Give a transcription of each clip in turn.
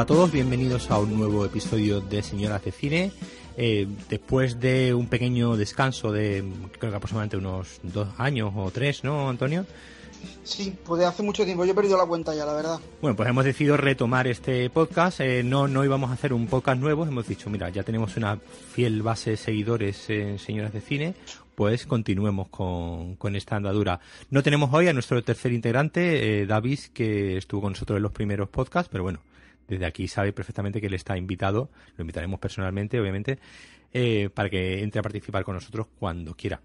a todos, bienvenidos a un nuevo episodio de Señoras de Cine. Eh, después de un pequeño descanso de creo que aproximadamente unos dos años o tres, ¿no, Antonio? Sí, pues de hace mucho tiempo. Yo he perdido la cuenta ya, la verdad. Bueno, pues hemos decidido retomar este podcast. Eh, no, no íbamos a hacer un podcast nuevo. Hemos dicho, mira, ya tenemos una fiel base de seguidores en Señoras de Cine. Pues continuemos con, con esta andadura. No tenemos hoy a nuestro tercer integrante, eh, David, que estuvo con nosotros en los primeros podcasts, pero bueno, desde aquí sabe perfectamente que él está invitado, lo invitaremos personalmente, obviamente, eh, para que entre a participar con nosotros cuando quiera.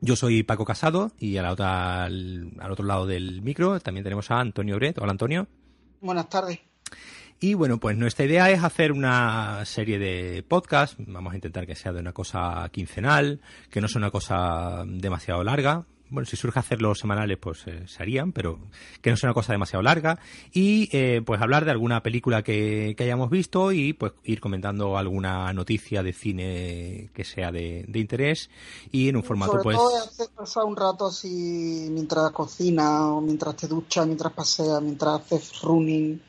Yo soy Paco Casado y a la otra, al, al otro lado del micro también tenemos a Antonio Bret. Hola Antonio. Buenas tardes. Y bueno, pues nuestra idea es hacer una serie de podcasts. Vamos a intentar que sea de una cosa quincenal, que no sea una cosa demasiado larga. Bueno, si surge hacerlos semanales, pues eh, se harían, pero que no sea una cosa demasiado larga. Y eh, pues hablar de alguna película que, que, hayamos visto y pues ir comentando alguna noticia de cine que sea de, de interés y en un formato Sobre pues... todo hacer pasar un rato así mientras cocinas o mientras te duchas, mientras paseas, mientras haces running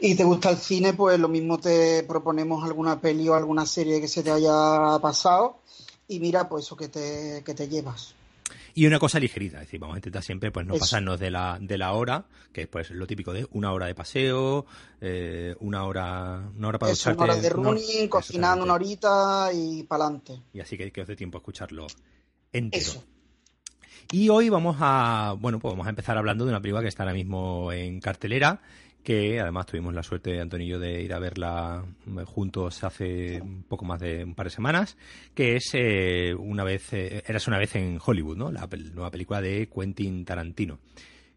y te gusta el cine, pues lo mismo te proponemos alguna peli o alguna serie que se te haya pasado y mira pues eso que te, que te llevas. Y una cosa ligerita, es decir, vamos a intentar siempre pues no Eso. pasarnos de la, de la hora, que es pues lo típico de una hora de paseo, eh, una hora, una hora para Eso, ducharte. una hora de running, cocinando una horita y para adelante. Y así que, que os dé tiempo a escucharlo entero. Eso. Y hoy vamos a, bueno, pues vamos a empezar hablando de una película que está ahora mismo en cartelera, que además tuvimos la suerte, Antonio y yo, de ir a verla juntos hace un poco más de un par de semanas, que es eh, una vez, eh, eras una vez en Hollywood, ¿no? La nueva película de Quentin Tarantino.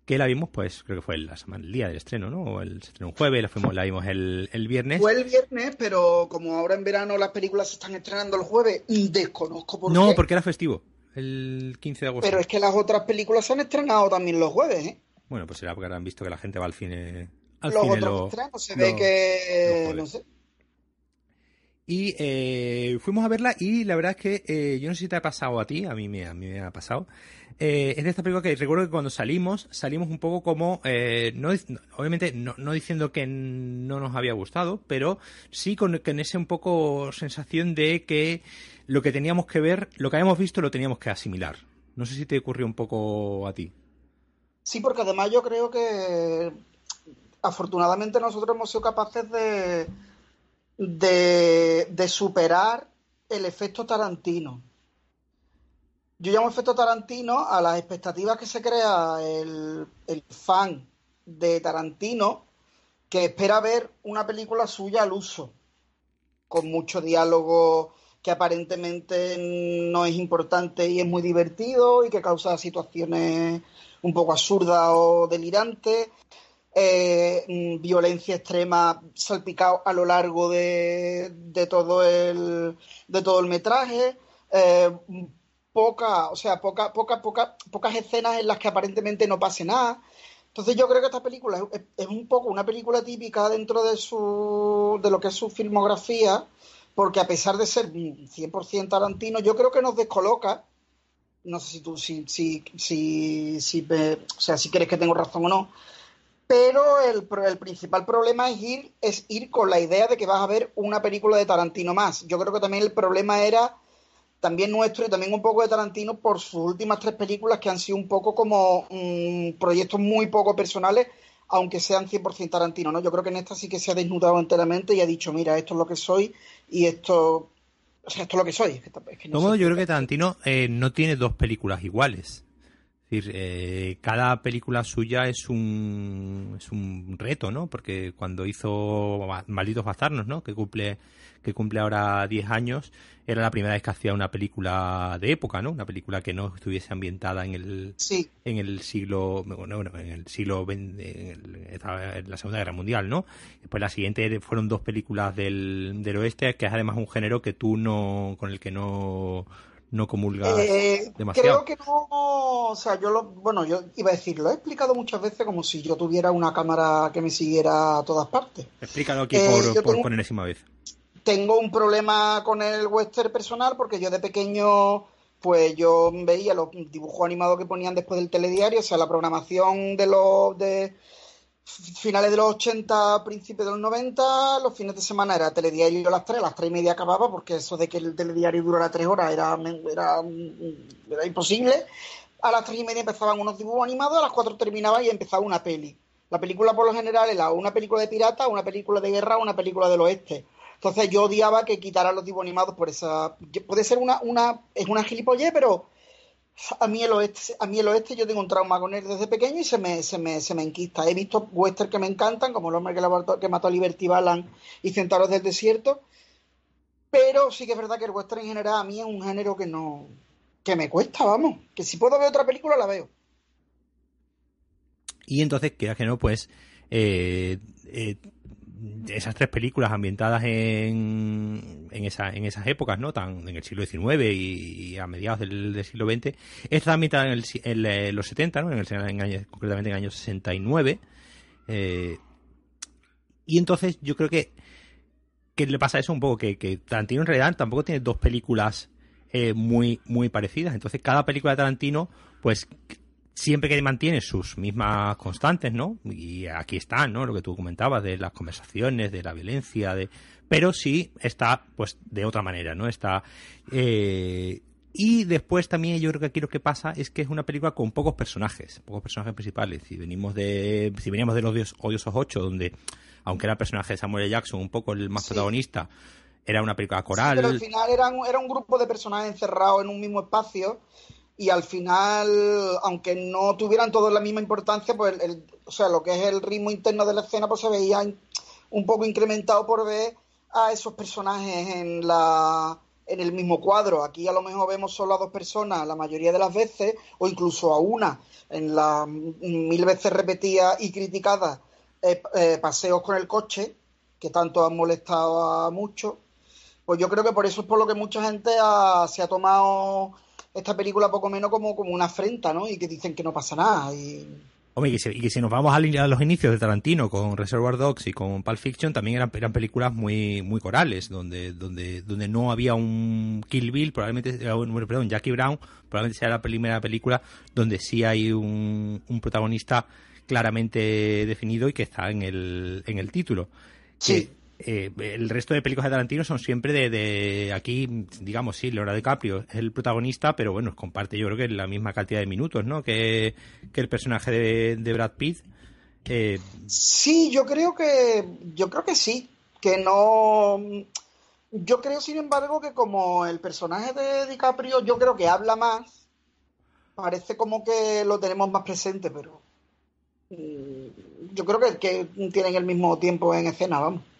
Que la vimos, pues, creo que fue la semana, el día del estreno, ¿no? O el estreno un jueves, la, fuimos, la vimos el, el, viernes. Fue el viernes, pero como ahora en verano las películas se están estrenando el jueves, desconozco por no, qué. porque era festivo, el 15 de agosto. Pero es que las otras películas se han estrenado también los jueves, ¿eh? Bueno, pues será porque han visto que la gente va al cine al los cine otros lo, estrenos se ve que no sé y eh, fuimos a verla y la verdad es que eh, yo no sé si te ha pasado a ti, a mí me, a mí me ha pasado. Eh, es de esta película que recuerdo que cuando salimos, salimos un poco como, no, obviamente no, no, diciendo que no nos había gustado, pero sí con, con esa un poco sensación de que lo que teníamos que ver, lo que habíamos visto lo teníamos que asimilar. No sé si te ocurrió un poco a ti. Sí, porque además yo creo que afortunadamente nosotros hemos sido capaces de, de, superar el efecto Tarantino. Yo llamo efecto Tarantino a las expectativas que se crea el, el fan de Tarantino que espera ver una película suya al uso, con mucho diálogo que aparentemente no es importante y es muy divertido y que causa situaciones un poco absurdas o delirantes eh, violencia extrema salpicado a lo largo de, de, todo el de todo el metraje eh, poca o sea poca, poca, poca, pocas escenas en las que aparentemente no pase nada. Entonces yo creo que esta película es, un poco una película típica dentro de su de lo que es su filmografía porque a pesar de ser 100% Tarantino yo creo que nos descoloca. No sé si tú si si si, si me, o sea si crees que tengo razón o no pero el, el, principal problema es ir, es ir con la idea de que vas a ver una película de Tarantino más. Yo creo que también el problema era también nuestro y también un poco de Tarantino por sus últimas tres películas que han sido un poco como mmm, proyectos muy poco personales, aunque sean 100% Tarantino, ¿no? Yo creo que en esta sí que se ha desnudado enteramente y ha dicho, mira, esto es lo que soy y esto... O sea, esto es lo que soy. Es que, no yo creo que Tarantino eh, no tiene dos películas iguales. Decir, eh, cada película suya es un, es un reto, ¿no? Porque cuando hizo Malditos Bastardos, ¿no? Que cumple que cumple ahora 10 años, era la primera vez que hacía una película de época, ¿no? Una película que no estuviese ambientada en el en el siglo bueno, en el siglo en, la Segunda Guerra Mundial, ¿no? Después la siguiente fueron dos películas del, del oeste, que es además un género que tú no con el que no no comulga eh, demasiado. Creo que no, o sea, yo lo, bueno, yo iba a decir, lo he explicado muchas veces como si yo tuviera una cámara que me siguiera a todas partes. Explícalo aquí por, por, enésima vez. Tengo un problema con el western personal porque yo de pequeño, pues yo veía los dibujos animados que ponían después del telediario, o sea, la programación de los de finales de los 80, principios de los 90, los fines de semana era telediario a las 3, a las 3 y media acababa, porque eso de que el telediario durara 3 horas era, era, imposible. A las 3 y media empezaban unos dibujos animados, a las 4 terminaba y empezaba una peli. La película por lo general era una película de pirata, una película de guerra, una película del oeste. Entonces yo odiaba que quitaran los dibujos animados por esa... Puede ser una... una es una gilipollez, pero a mí el oeste, a mí el oeste yo tengo un trauma con él desde pequeño y se me, se me, se me enquista. He visto westerns que me encantan, como El hombre que, que mató a Liberty Balance y Centauros del Desierto, pero sí que es verdad que el western en general a mí es un género que no, que me cuesta, vamos, que si puedo ver otra película la veo. Y entonces, queda que no, pues eh, eh, esas tres películas ambientadas en, en, esa, en esas épocas, ¿no? Tan, en el siglo XIX y, a mediados del, siglo XX. Esta ambientada en, en, los 70, ¿no? En el, concretamente en el año 69. Eh, y entonces yo creo que, que le pasa eso un poco, que, que Tarantino en realidad tampoco tiene dos películas eh, muy, muy parecidas. Entonces cada película de Tarantino, pues siempre que mantiene sus mismas constantes, ¿no? Y aquí están, ¿no? Lo que tú comentabas de las conversaciones, de la violencia, de... Pero sí está, pues, de otra manera, ¿no? Está... Eh... Y después también yo creo que aquí lo que pasa es que es una película con pocos personajes, pocos personajes principales. Si venimos de, si veníamos de los odiosos 8, donde, aunque era el personaje de Samuel L. Jackson un poco el más protagonista, era una película coral. pero al final era era un grupo de personajes encerrados en un mismo espacio y al final, aunque no tuvieran todos la misma importancia, pues el, o sea, lo que es el ritmo interno de la escena pues se veía un poco incrementado por ver a esos personajes en la en el mismo cuadro. Aquí a lo mejor vemos solo a dos personas la mayoría de las veces, o incluso a una, en la mil veces repetida y criticada eh, eh, paseos con el coche, que tanto han molestado a muchos. Pues yo creo que por eso es por lo que mucha gente se ha tomado esta película poco menos como, como una afrenta, ¿no? Y que dicen que no pasa nada. Y... Hombre, y que, si, nos vamos a, los inicios de Tarantino con Reservoir Dogs y con Pulp Fiction, también eran, eran películas muy muy corales, donde donde donde no había un Kill Bill, probablemente, perdón, Jackie Brown, probablemente sea la primera película donde sí hay un, un protagonista claramente definido y que está en el, en el título. Sí. Eh, el resto de películas de Tarantino son siempre de, aquí, digamos, sí, Leonardo DiCaprio es el protagonista, pero bueno, comparte yo creo que la misma cantidad de minutos, ¿no? Que, el personaje de, Brad Pitt. Sí, yo creo que, yo creo que sí, que no, yo creo sin embargo que como el personaje de DiCaprio, yo creo que habla más, parece como que lo tenemos más presente, pero mm, yo creo que, que tienen el mismo tiempo en escena, vamos.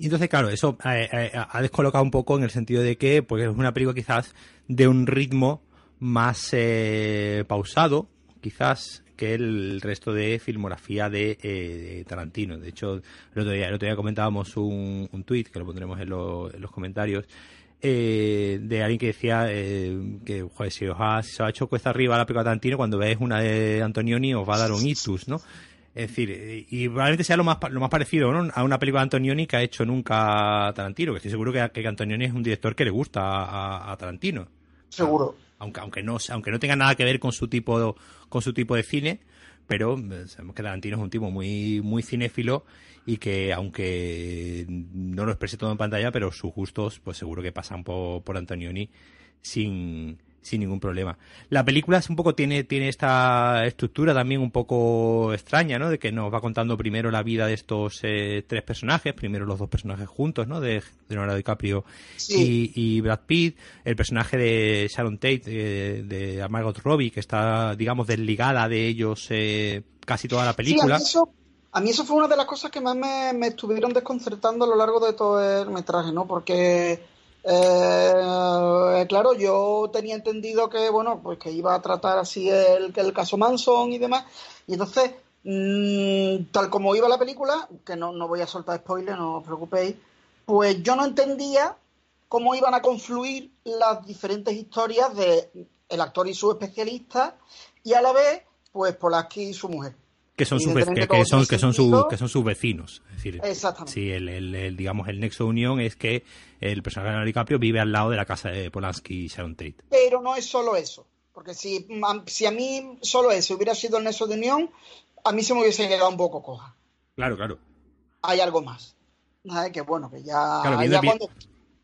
Y entonces, claro, eso eh, eh, ha descolocado un poco en el sentido de que pues, es una película quizás de un ritmo más eh, pausado, quizás, que el resto de filmografía de, Tarantino. De hecho, el otro día, el otro día comentábamos un, un tuit, que lo pondremos en, los comentarios, de alguien que decía que, joder, si os ha, ha hecho cuesta arriba la película de Tarantino, cuando veáis una de Antonioni os va a dar un itus, ¿no? Es decir, y probablemente sea lo más, lo más parecido a una película de Antonioni que ha hecho nunca Tarantino, que estoy seguro que, que Antonioni es un director que le gusta a, Tarantino. Seguro. Aunque, aunque, no, aunque no tenga nada que ver con su tipo, con su tipo de cine, pero eh, sabemos que Tarantino es un tipo muy, muy cinéfilo y que aunque no lo exprese todo en pantalla, pero sus gustos pues seguro que pasan por, por Antonioni sin, sin ningún problema. La película es un poco tiene tiene esta estructura también un poco extraña, ¿no? De que nos va contando primero la vida de estos eh, tres personajes, primero los dos personajes juntos, ¿no? De Leonardo DiCaprio y, Brad Pitt, el personaje de Sharon Tate, eh, de Margot Robbie, que está, digamos, desligada de ellos eh, casi toda la película. a, mí eso, fue una de las cosas que más me, me estuvieron desconcertando a lo largo de todo el metraje, ¿no? Porque eh, claro, yo tenía entendido que, bueno, pues que iba a tratar así el, el caso Manson y demás. Y entonces, mm, tal como iba la película, que no, no voy a soltar spoiler, no os preocupéis, pues yo no entendía cómo iban a confluir las diferentes historias de el actor y su especialista y a la vez, pues Polaski y su mujer que son sus que, son que son que son sus vecinos. Es decir sí el, digamos el nexo de unión es que el personaje de DiCaprio vive al lado de la casa de Polanski y Sharon Tate. Pero no es solo eso porque si si a mí solo eso hubiera sido el nexo de unión a mí se me hubiese quedado un poco coja claro claro. Hay algo más. Que bueno que ya, cuando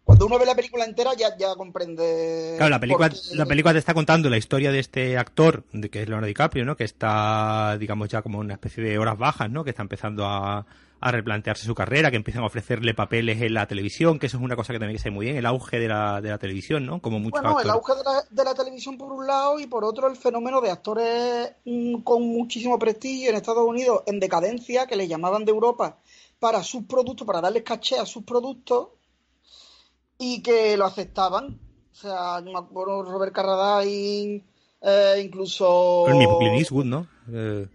cuando uno ve la película entera ya, ya comprende. Claro, la película, la película te está contando la historia de este actor, de que es Leonardo DiCaprio, ¿no? Que está, digamos, ya como una especie de horas bajas, ¿no? Que está empezando a, replantearse su carrera, que empiezan a ofrecerle papeles en la televisión, que eso es una cosa que también se muy bien, el auge de la, de la televisión, ¿no? Como muchos Bueno, el auge de la, de la, televisión por un lado y por otro el fenómeno de actores mm, con muchísimo prestigio en Estados Unidos en decadencia, que le llamaban de Europa para sus productos, para darles caché a sus productos y que lo aceptaban. O sea, yo me acuerdo Robert Carradine, eh, incluso... El mismo Clint Eastwood, ¿no? Eh,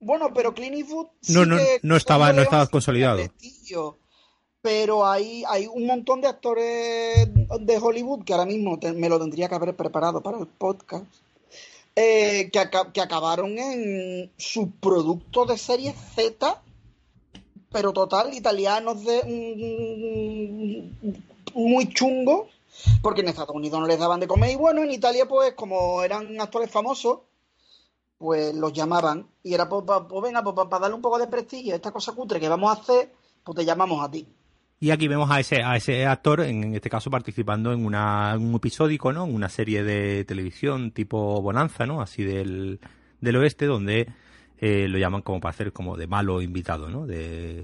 bueno, pero Clint Eastwood no, no, no estaba, no estaba consolidado. Pero hay, hay un montón de actores de Hollywood que ahora mismo me lo tendría que haber preparado para el podcast. Eh, que, que, acabaron en subproductos de serie Z pero total, italianos de muy chungos, porque en Estados Unidos no les daban de comer y bueno, en Italia pues como eran actores famosos, pues los llamaban y era pues, pues venga, pues para darle un poco de prestigio a esta cosa cutre que vamos a hacer, pues te llamamos a ti. Y aquí vemos a ese, a ese actor, en este caso participando en una, un episódico, ¿no? Una serie de televisión tipo Bonanza, ¿no? Así del, del oeste, donde eh, lo llaman como para hacer como de malo invitado, ¿no? De,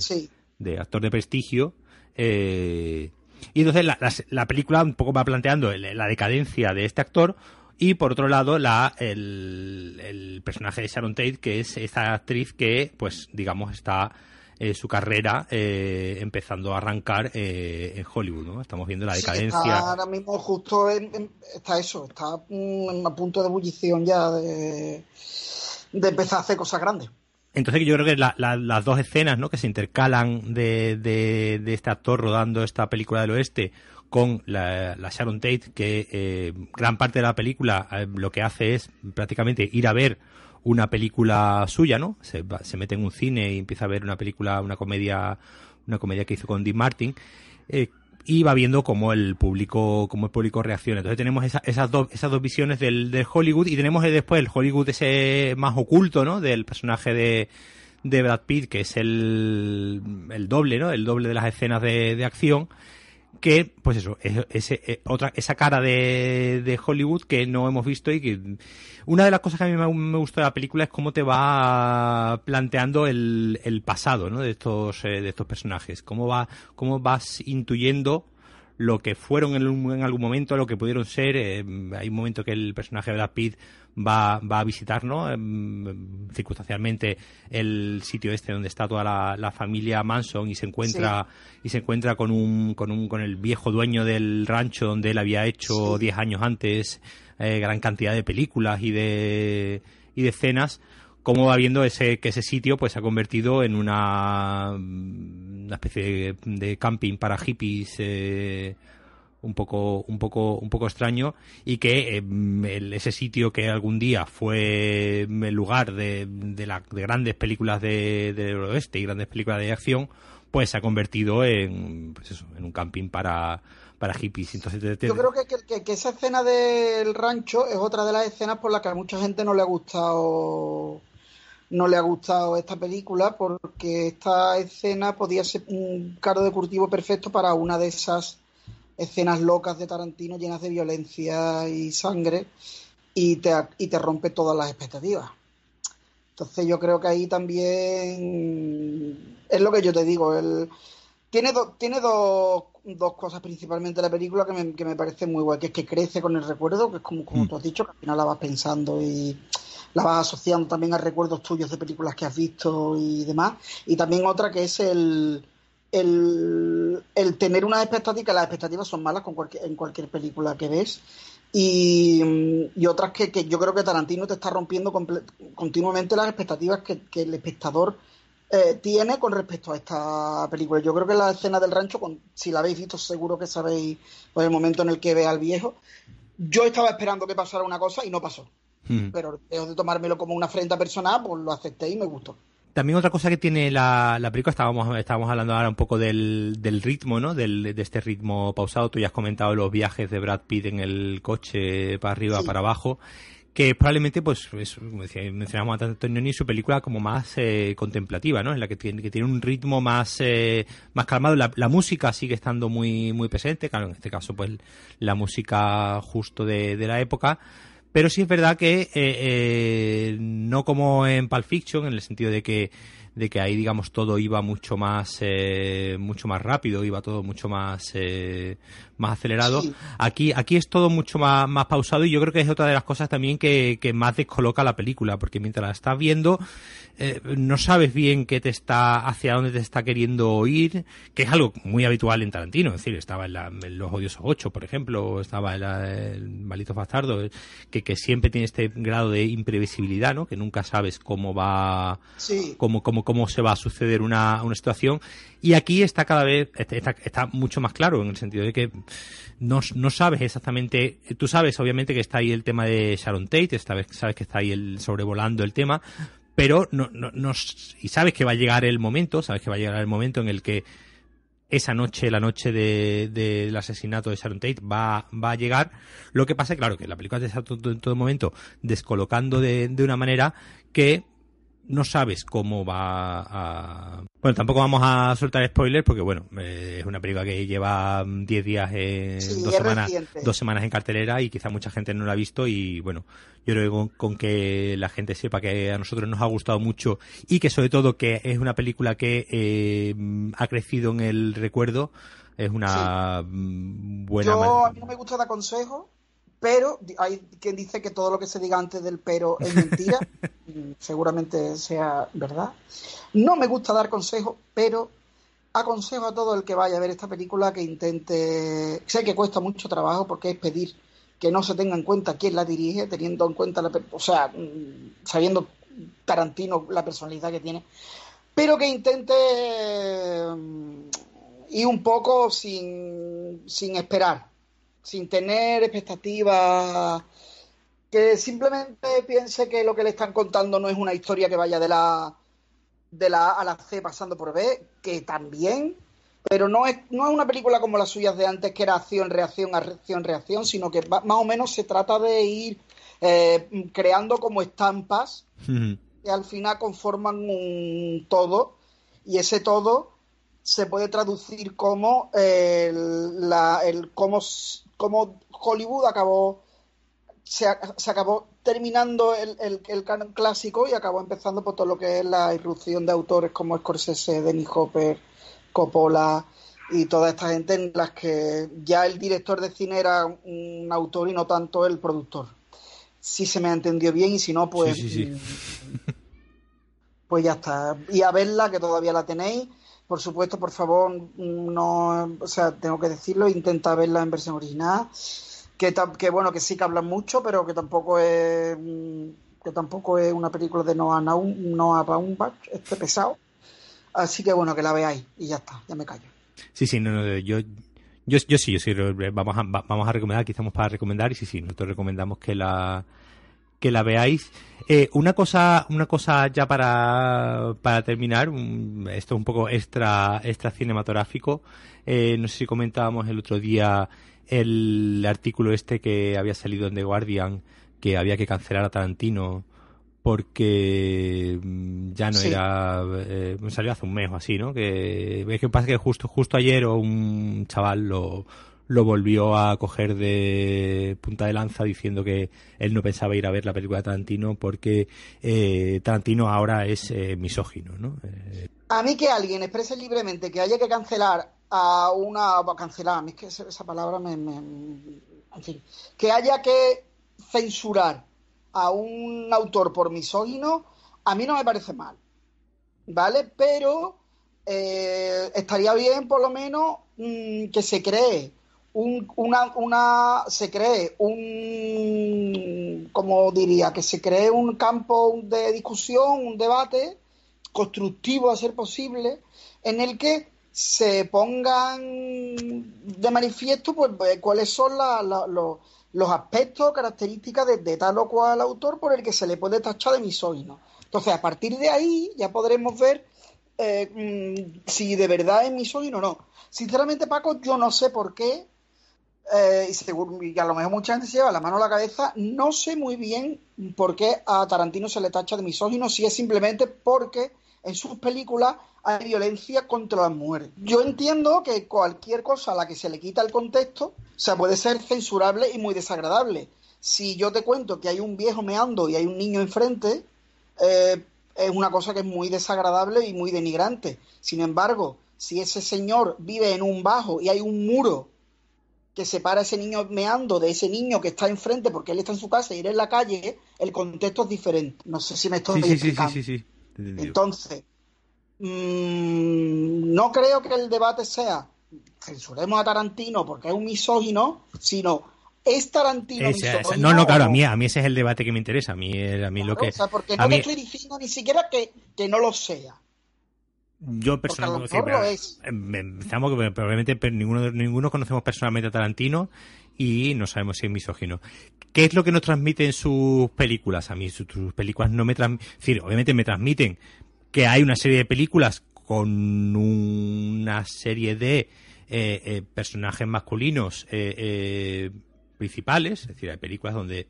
de actor de prestigio. Eh, y entonces la, la, película un poco va planteando la decadencia de este actor y por otro lado la, el, el personaje de Sharon Tate, que es esa actriz que, pues digamos, está eh, su carrera eh, empezando a arrancar eh, en Hollywood, ¿no? Estamos viendo la decadencia. ahora mismo justo está eso, está mm, a punto de ebullición ya de de empezar a hacer cosas grandes. Entonces yo creo que las dos escenas ¿no? que se intercalan de, de, este actor rodando esta película del oeste con la, Sharon Tate, que eh, gran parte de la película eh, lo que hace es prácticamente ir a ver una película suya, ¿no? Se, se, mete en un cine y empieza a ver una película, una comedia, una comedia que hizo con Dean Martin, eh, y va viendo cómo el público cómo el público reacciona. Entonces tenemos esas dos esas dos visiones del, Hollywood y tenemos después el Hollywood ese más oculto no del personaje de, de Brad Pitt que es el, el doble no el doble de las escenas de, de acción que pues eso es, eh, otra esa cara de, de, Hollywood que no hemos visto y que una de las cosas que a mí me, me gustó de la película es cómo te va planteando el, el pasado ¿no? de estos eh, de estos personajes cómo va cómo vas intuyendo lo que fueron en, algún momento, lo que pudieron ser. Eh, hay un momento que el personaje de Brad Pitt va, va a visitar, ¿no? Em, circunstancialmente el sitio este donde está toda la, familia Manson y se encuentra y se encuentra con un, con un con el viejo dueño del rancho donde él había hecho 10 años antes eh, gran cantidad de películas y de y de escenas cómo va viendo ese, que ese sitio pues se ha convertido en una, una especie de, camping para hippies eh, un poco un poco un poco extraño y que eh, ese sitio que algún día fue el lugar de, de, la, de grandes películas de, del oeste y grandes películas de acción pues se ha convertido en pues eso, en un camping para para hippies. Entonces, Yo creo que, que, esa escena del rancho es otra de las escenas por las que a mucha gente no le ha gustado no le ha gustado esta película porque esta escena podía ser un cargo de cultivo perfecto para una de esas escenas locas de Tarantino llenas de violencia y sangre y te, y te rompe todas las expectativas. Entonces yo creo que ahí también es lo que yo te digo. El, tiene tiene dos, dos cosas principalmente la película que me, que me parece muy guay, que es que crece con el recuerdo, que es como, como mm. tú has dicho, que al final la vas pensando y la vas asociando también a recuerdos tuyos de películas que has visto y demás. Y también otra que es el, el, tener unas expectativas, las expectativas son malas con cualquier, en cualquier película que ves. Y, y otras que, que, yo creo que Tarantino te está rompiendo continuamente las expectativas que, que el espectador eh, tiene con respecto a esta película. Yo creo que la escena del rancho, con, si la habéis visto, seguro que sabéis pues, el momento en el que ve al viejo. Yo estaba esperando que pasara una cosa y no pasó. Hmm. Pero dejo de tomármelo como una afrenta personal, pues lo acepté y me gustó. También otra cosa que tiene la, la película, estábamos, estábamos hablando ahora un poco del, del ritmo, ¿no? Del, de este ritmo pausado. Tú ya has comentado los viajes de Brad Pitt en el coche para arriba, para abajo que probablemente, pues, es, como decía, mencionamos a Antonio su película como más eh, contemplativa, ¿no? En la que tiene, que tiene un ritmo más, eh, más calmado. La, la, música sigue estando muy, muy presente, claro, en este caso, pues, la música justo de, de la época. Pero sí es verdad que eh, eh, no como en Pulp Fiction, en el sentido de que de que ahí digamos todo iba mucho más eh, mucho más rápido iba todo mucho más eh, más acelerado. Aquí aquí es todo mucho más, más pausado y yo creo que es otra de las cosas también que, que más descoloca la película porque mientras la estás viendo eh, no sabes bien qué te está, hacia dónde te está queriendo ir, que es algo muy habitual en Tarantino, es decir, estaba en, Los Odiosos 8, por ejemplo, o estaba en el Malito Bastardo, que, que siempre tiene este grado de imprevisibilidad, ¿no? Que nunca sabes cómo va, cómo, cómo, cómo se va a suceder una, una situación. Y aquí está cada vez, está, está mucho más claro, en el sentido de que no, no sabes exactamente, tú sabes obviamente que está ahí el tema de Sharon Tate, sabes, que está ahí el sobrevolando el tema, pero no, no, no, y sabes que va a llegar el momento, sabes que va a llegar el momento en el que esa noche, la noche del de, asesinato de Sharon Tate, va, va a llegar. Lo que pasa, claro, que la película te está en todo momento descolocando de, de una manera que no sabes cómo va a... Bueno, tampoco vamos a soltar spoilers porque, bueno, eh, es una película que lleva 10 días, en dos, semanas, dos semanas en cartelera y quizá mucha gente no la ha visto y, bueno, yo creo que con, que la gente sepa que a nosotros nos ha gustado mucho y que sobre todo que es una película que eh, ha crecido en el recuerdo, es una buena... Yo, a mí no me gusta dar consejo pero hay quien dice que todo lo que se diga antes del pero es mentira, mm, seguramente sea verdad. No me gusta dar consejos, pero aconsejo a todo el que vaya a ver esta película que intente, sé que cuesta mucho trabajo porque es pedir que no se tenga en cuenta quién la dirige, teniendo en cuenta, la, o sea, mm, sabiendo Tarantino la personalidad que tiene, pero que intente mm, ir un poco sin, sin esperar, sin tener expectativas, que simplemente piense que lo que le están contando no es una historia que vaya de la, de la A a la C pasando por B, que también, pero no es, no es una película como las suyas de antes, que era acción, reacción, acción, reacción, sino que más o menos se trata de ir eh, creando como estampas que al final conforman un todo, y ese todo se puede traducir como el, la, el cómo como Hollywood acabó se, acabó terminando el, el, canon clásico y acabó empezando por todo lo que es la irrupción de autores como Scorsese, Dennis Hopper, Coppola y toda esta gente en las que ya el director de cine era un autor y no tanto el productor. Si se me entendió bien y si no, pues... Pues ya está. Y a verla, que todavía la tenéis por supuesto, por favor, no, o sea, tengo que decirlo, intenta verla en versión original, que, que bueno, que sí que hablan mucho, pero que tampoco es que tampoco es una película de Noah, Noah Baumbach, este pesado. Así que bueno, que la veáis y ya está, ya me callo. Sí, sí, no, no yo, yo, yo sí, yo sí, vamos a, vamos a recomendar, quizás para recomendar, y sí, sí, nosotros recomendamos que la, que la veáis. Eh, una cosa, una cosa ya para, para terminar, esto es un poco extra, extra cinematográfico. Eh, no sé si comentábamos el otro día el artículo este que había salido en The Guardian, que había que cancelar a Tarantino porque mm, ya no era eh, salió hace un mes o así no que es que pasa que justo justo ayer un chaval lo lo volvió a coger de punta de lanza diciendo que él no pensaba ir a ver la película de Tarantino porque eh, Tarantino ahora es eh, misógino, ¿no? Eh, a mí que alguien exprese libremente que haya que cancelar a una... cancelar, a mí es que esa palabra me... en fin, que haya que censurar a un autor por misógino, a mí no me parece mal, ¿vale? Pero estaría bien por lo menos mm, que se cree un, una, una, se cree un, como diría, que se cree un campo de discusión, un debate constructivo a ser posible, en el que se pongan de manifiesto pues, pues cuáles son los, aspectos, características de, tal o cual autor por el que se le puede tachar de misógino. Entonces, a partir de ahí ya podremos ver eh, mm, si de verdad es misógino o no. Sinceramente, Paco, yo no sé por qué eh, y, a lo mejor mucha gente se lleva la mano a la cabeza, no sé muy bien por qué a Tarantino se le tacha de misógino, si es simplemente porque en sus películas hay violencia contra las mujeres. Yo entiendo que cualquier cosa a la que se le quita el contexto, o sea, puede ser censurable y muy desagradable. Si yo te cuento que hay un viejo meando y hay un niño enfrente, eh, es una cosa que es muy desagradable y muy denigrante. Sin embargo, si ese señor vive en un bajo y hay un muro que separa a ese niño meando de ese niño que está enfrente porque él está en su casa y él en la calle, el contexto es diferente. No sé si me estoy sí, explicando. Sí, sí, sí, Entonces, mmm, no creo que el debate sea censuremos a Tarantino porque es un misógino, sino es Tarantino misógino. No, no, claro, a mí, a mí ese es el debate que me interesa. A mí, a mí lo que. O sea, porque no te estoy diciendo ni siquiera que, que no lo sea. Yo personalmente, pensamos que probablemente ninguno, ninguno conocemos personalmente a Tarantino y no sabemos si es misógino. ¿Qué es lo que nos transmite en sus películas? A mí sus, películas no me transmiten, decir, obviamente me transmiten que hay una serie de películas con una serie de eh, eh, personajes masculinos eh, principales, es decir, hay películas donde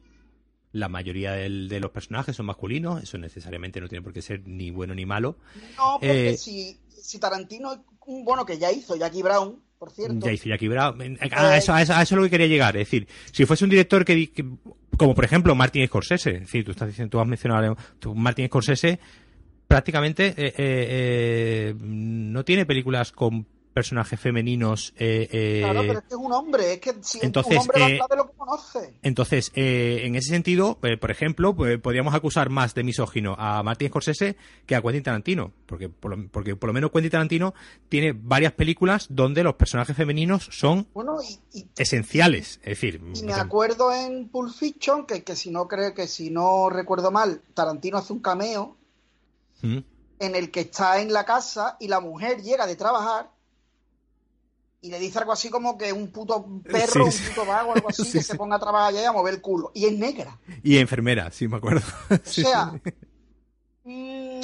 la mayoría de los personajes son masculinos, eso necesariamente no tiene por qué ser ni bueno ni malo. No, porque eh, si, si, Tarantino, bueno, que ya hizo Jackie Brown, por cierto. Ya hizo Jackie Brown. Eh, a, eso, a, eso, es lo que quería llegar. Es decir, si fuese un director que, como por ejemplo Martin Scorsese, es decir, tú, estás diciendo, tú has mencionado tú, Martin Scorsese, prácticamente eh, no tiene películas con personajes femeninos. Eh, eh, claro, pero es que es un hombre, es que si entonces, un hombre eh, de lo que conoce. Entonces, eh, en ese sentido, por ejemplo, pues, podríamos acusar más de misógino a Martin Scorsese que a Quentin Tarantino, porque por, lo, porque por lo menos Quentin Tarantino tiene varias películas donde los personajes femeninos son esenciales, es decir. Y me acuerdo en Pulp Fiction que, que si no creo que si no recuerdo mal, Tarantino hace un cameo. ¿Mm? En el que está en la casa y la mujer llega de trabajar y le dice algo así como que un puto perro, un puto vago, algo así, que se ponga a trabajar allá y a mover el culo. Y es negra. Y enfermera, sí, me acuerdo. o sea, mm,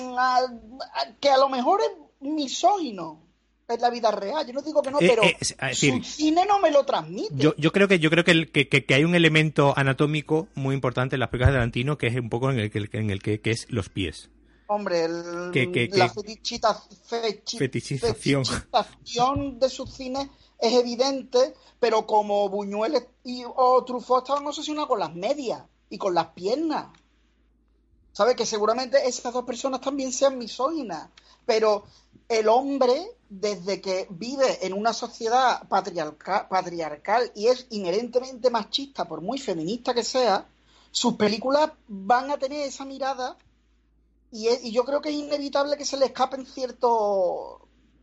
que a lo mejor es misógino en la vida real. Yo no digo que no, eh, pero eh, su cine no me lo transmite. Yo, yo creo que yo creo que, que, hay un elemento anatómico muy importante en las películas de Tarantino que es un poco en el, en el que, que es los pies. Hombre, la fetichización. de sus cines es evidente, pero como Buñuel y, o Truffaut estaban obsesionados con las medias y con las piernas. ¿Sabes? Que seguramente esas dos personas también sean misóginas. Pero el hombre, desde que vive en una sociedad patriarcal y es inherentemente machista, por muy feminista que sea, sus películas van a tener esa mirada y, yo creo que es inevitable que se le escapen ciertos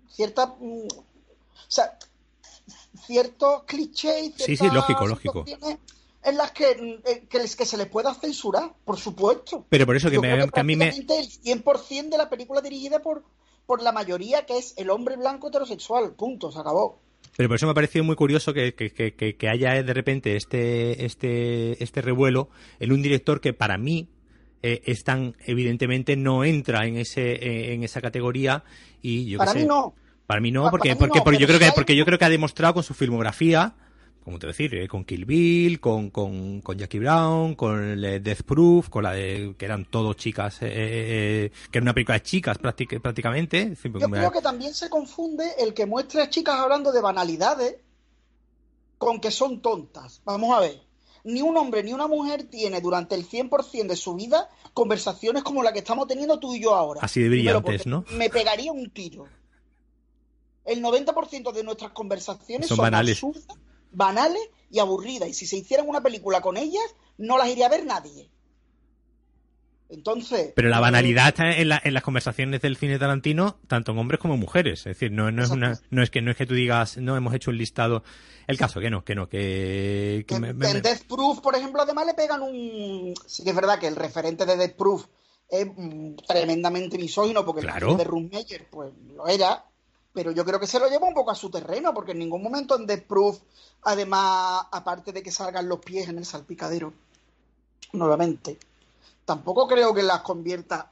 ciertas mm, o sea ciertos clichés sí sí lógico lógico. en las que, eh, que, se les pueda censurar por supuesto. Pero por eso que, me, a mí me el 100% de la película dirigida por por la mayoría que es el hombre blanco heterosexual punto se acabó. Pero por eso me ha parecido muy curioso que, que, que, que, haya de repente este, este, este revuelo en un director que para mí eh, están evidentemente no entra en ese eh, en esa categoría y yo para mí no para mí no porque porque, porque yo creo que porque yo creo que ha demostrado con su filmografía como te decir, eh, con Kill Bill, con, con, con, Jackie Brown, con Death Proof, con la de que eran todos chicas, que era una película de chicas prácticamente. Yo creo que también se confunde el que muestre a chicas hablando de banalidades con que son tontas. Vamos a ver. Ni un hombre ni una mujer tiene durante el 100% de su vida conversaciones como la que estamos teniendo tú y yo ahora. Así de brillantes, ¿no? Me pegaría un tiro. El 90% de nuestras conversaciones son, banales. absurdas, banales y aburridas. Y si se hicieran una película con ellas, no las iría a ver nadie. Entonces. Pero la eh, banalidad está en, la- en las conversaciones del cine Tarantino, tanto en hombres como en mujeres. Es decir, no, no es una, no es que no es que tú digas, no hemos hecho un listado. El caso, que no, que no, que, que En, me- me- en Death Proof, por ejemplo, además le pegan un. Sí que es verdad que el referente de Death Proof es mm, tremendamente misógino, porque Claro. el de Ruth Meyer, pues lo era. Pero yo creo que se lo lleva un poco a su terreno, porque en ningún momento en Death Proof, además, aparte de que salgan los pies en el salpicadero, nuevamente, tampoco creo que las convierta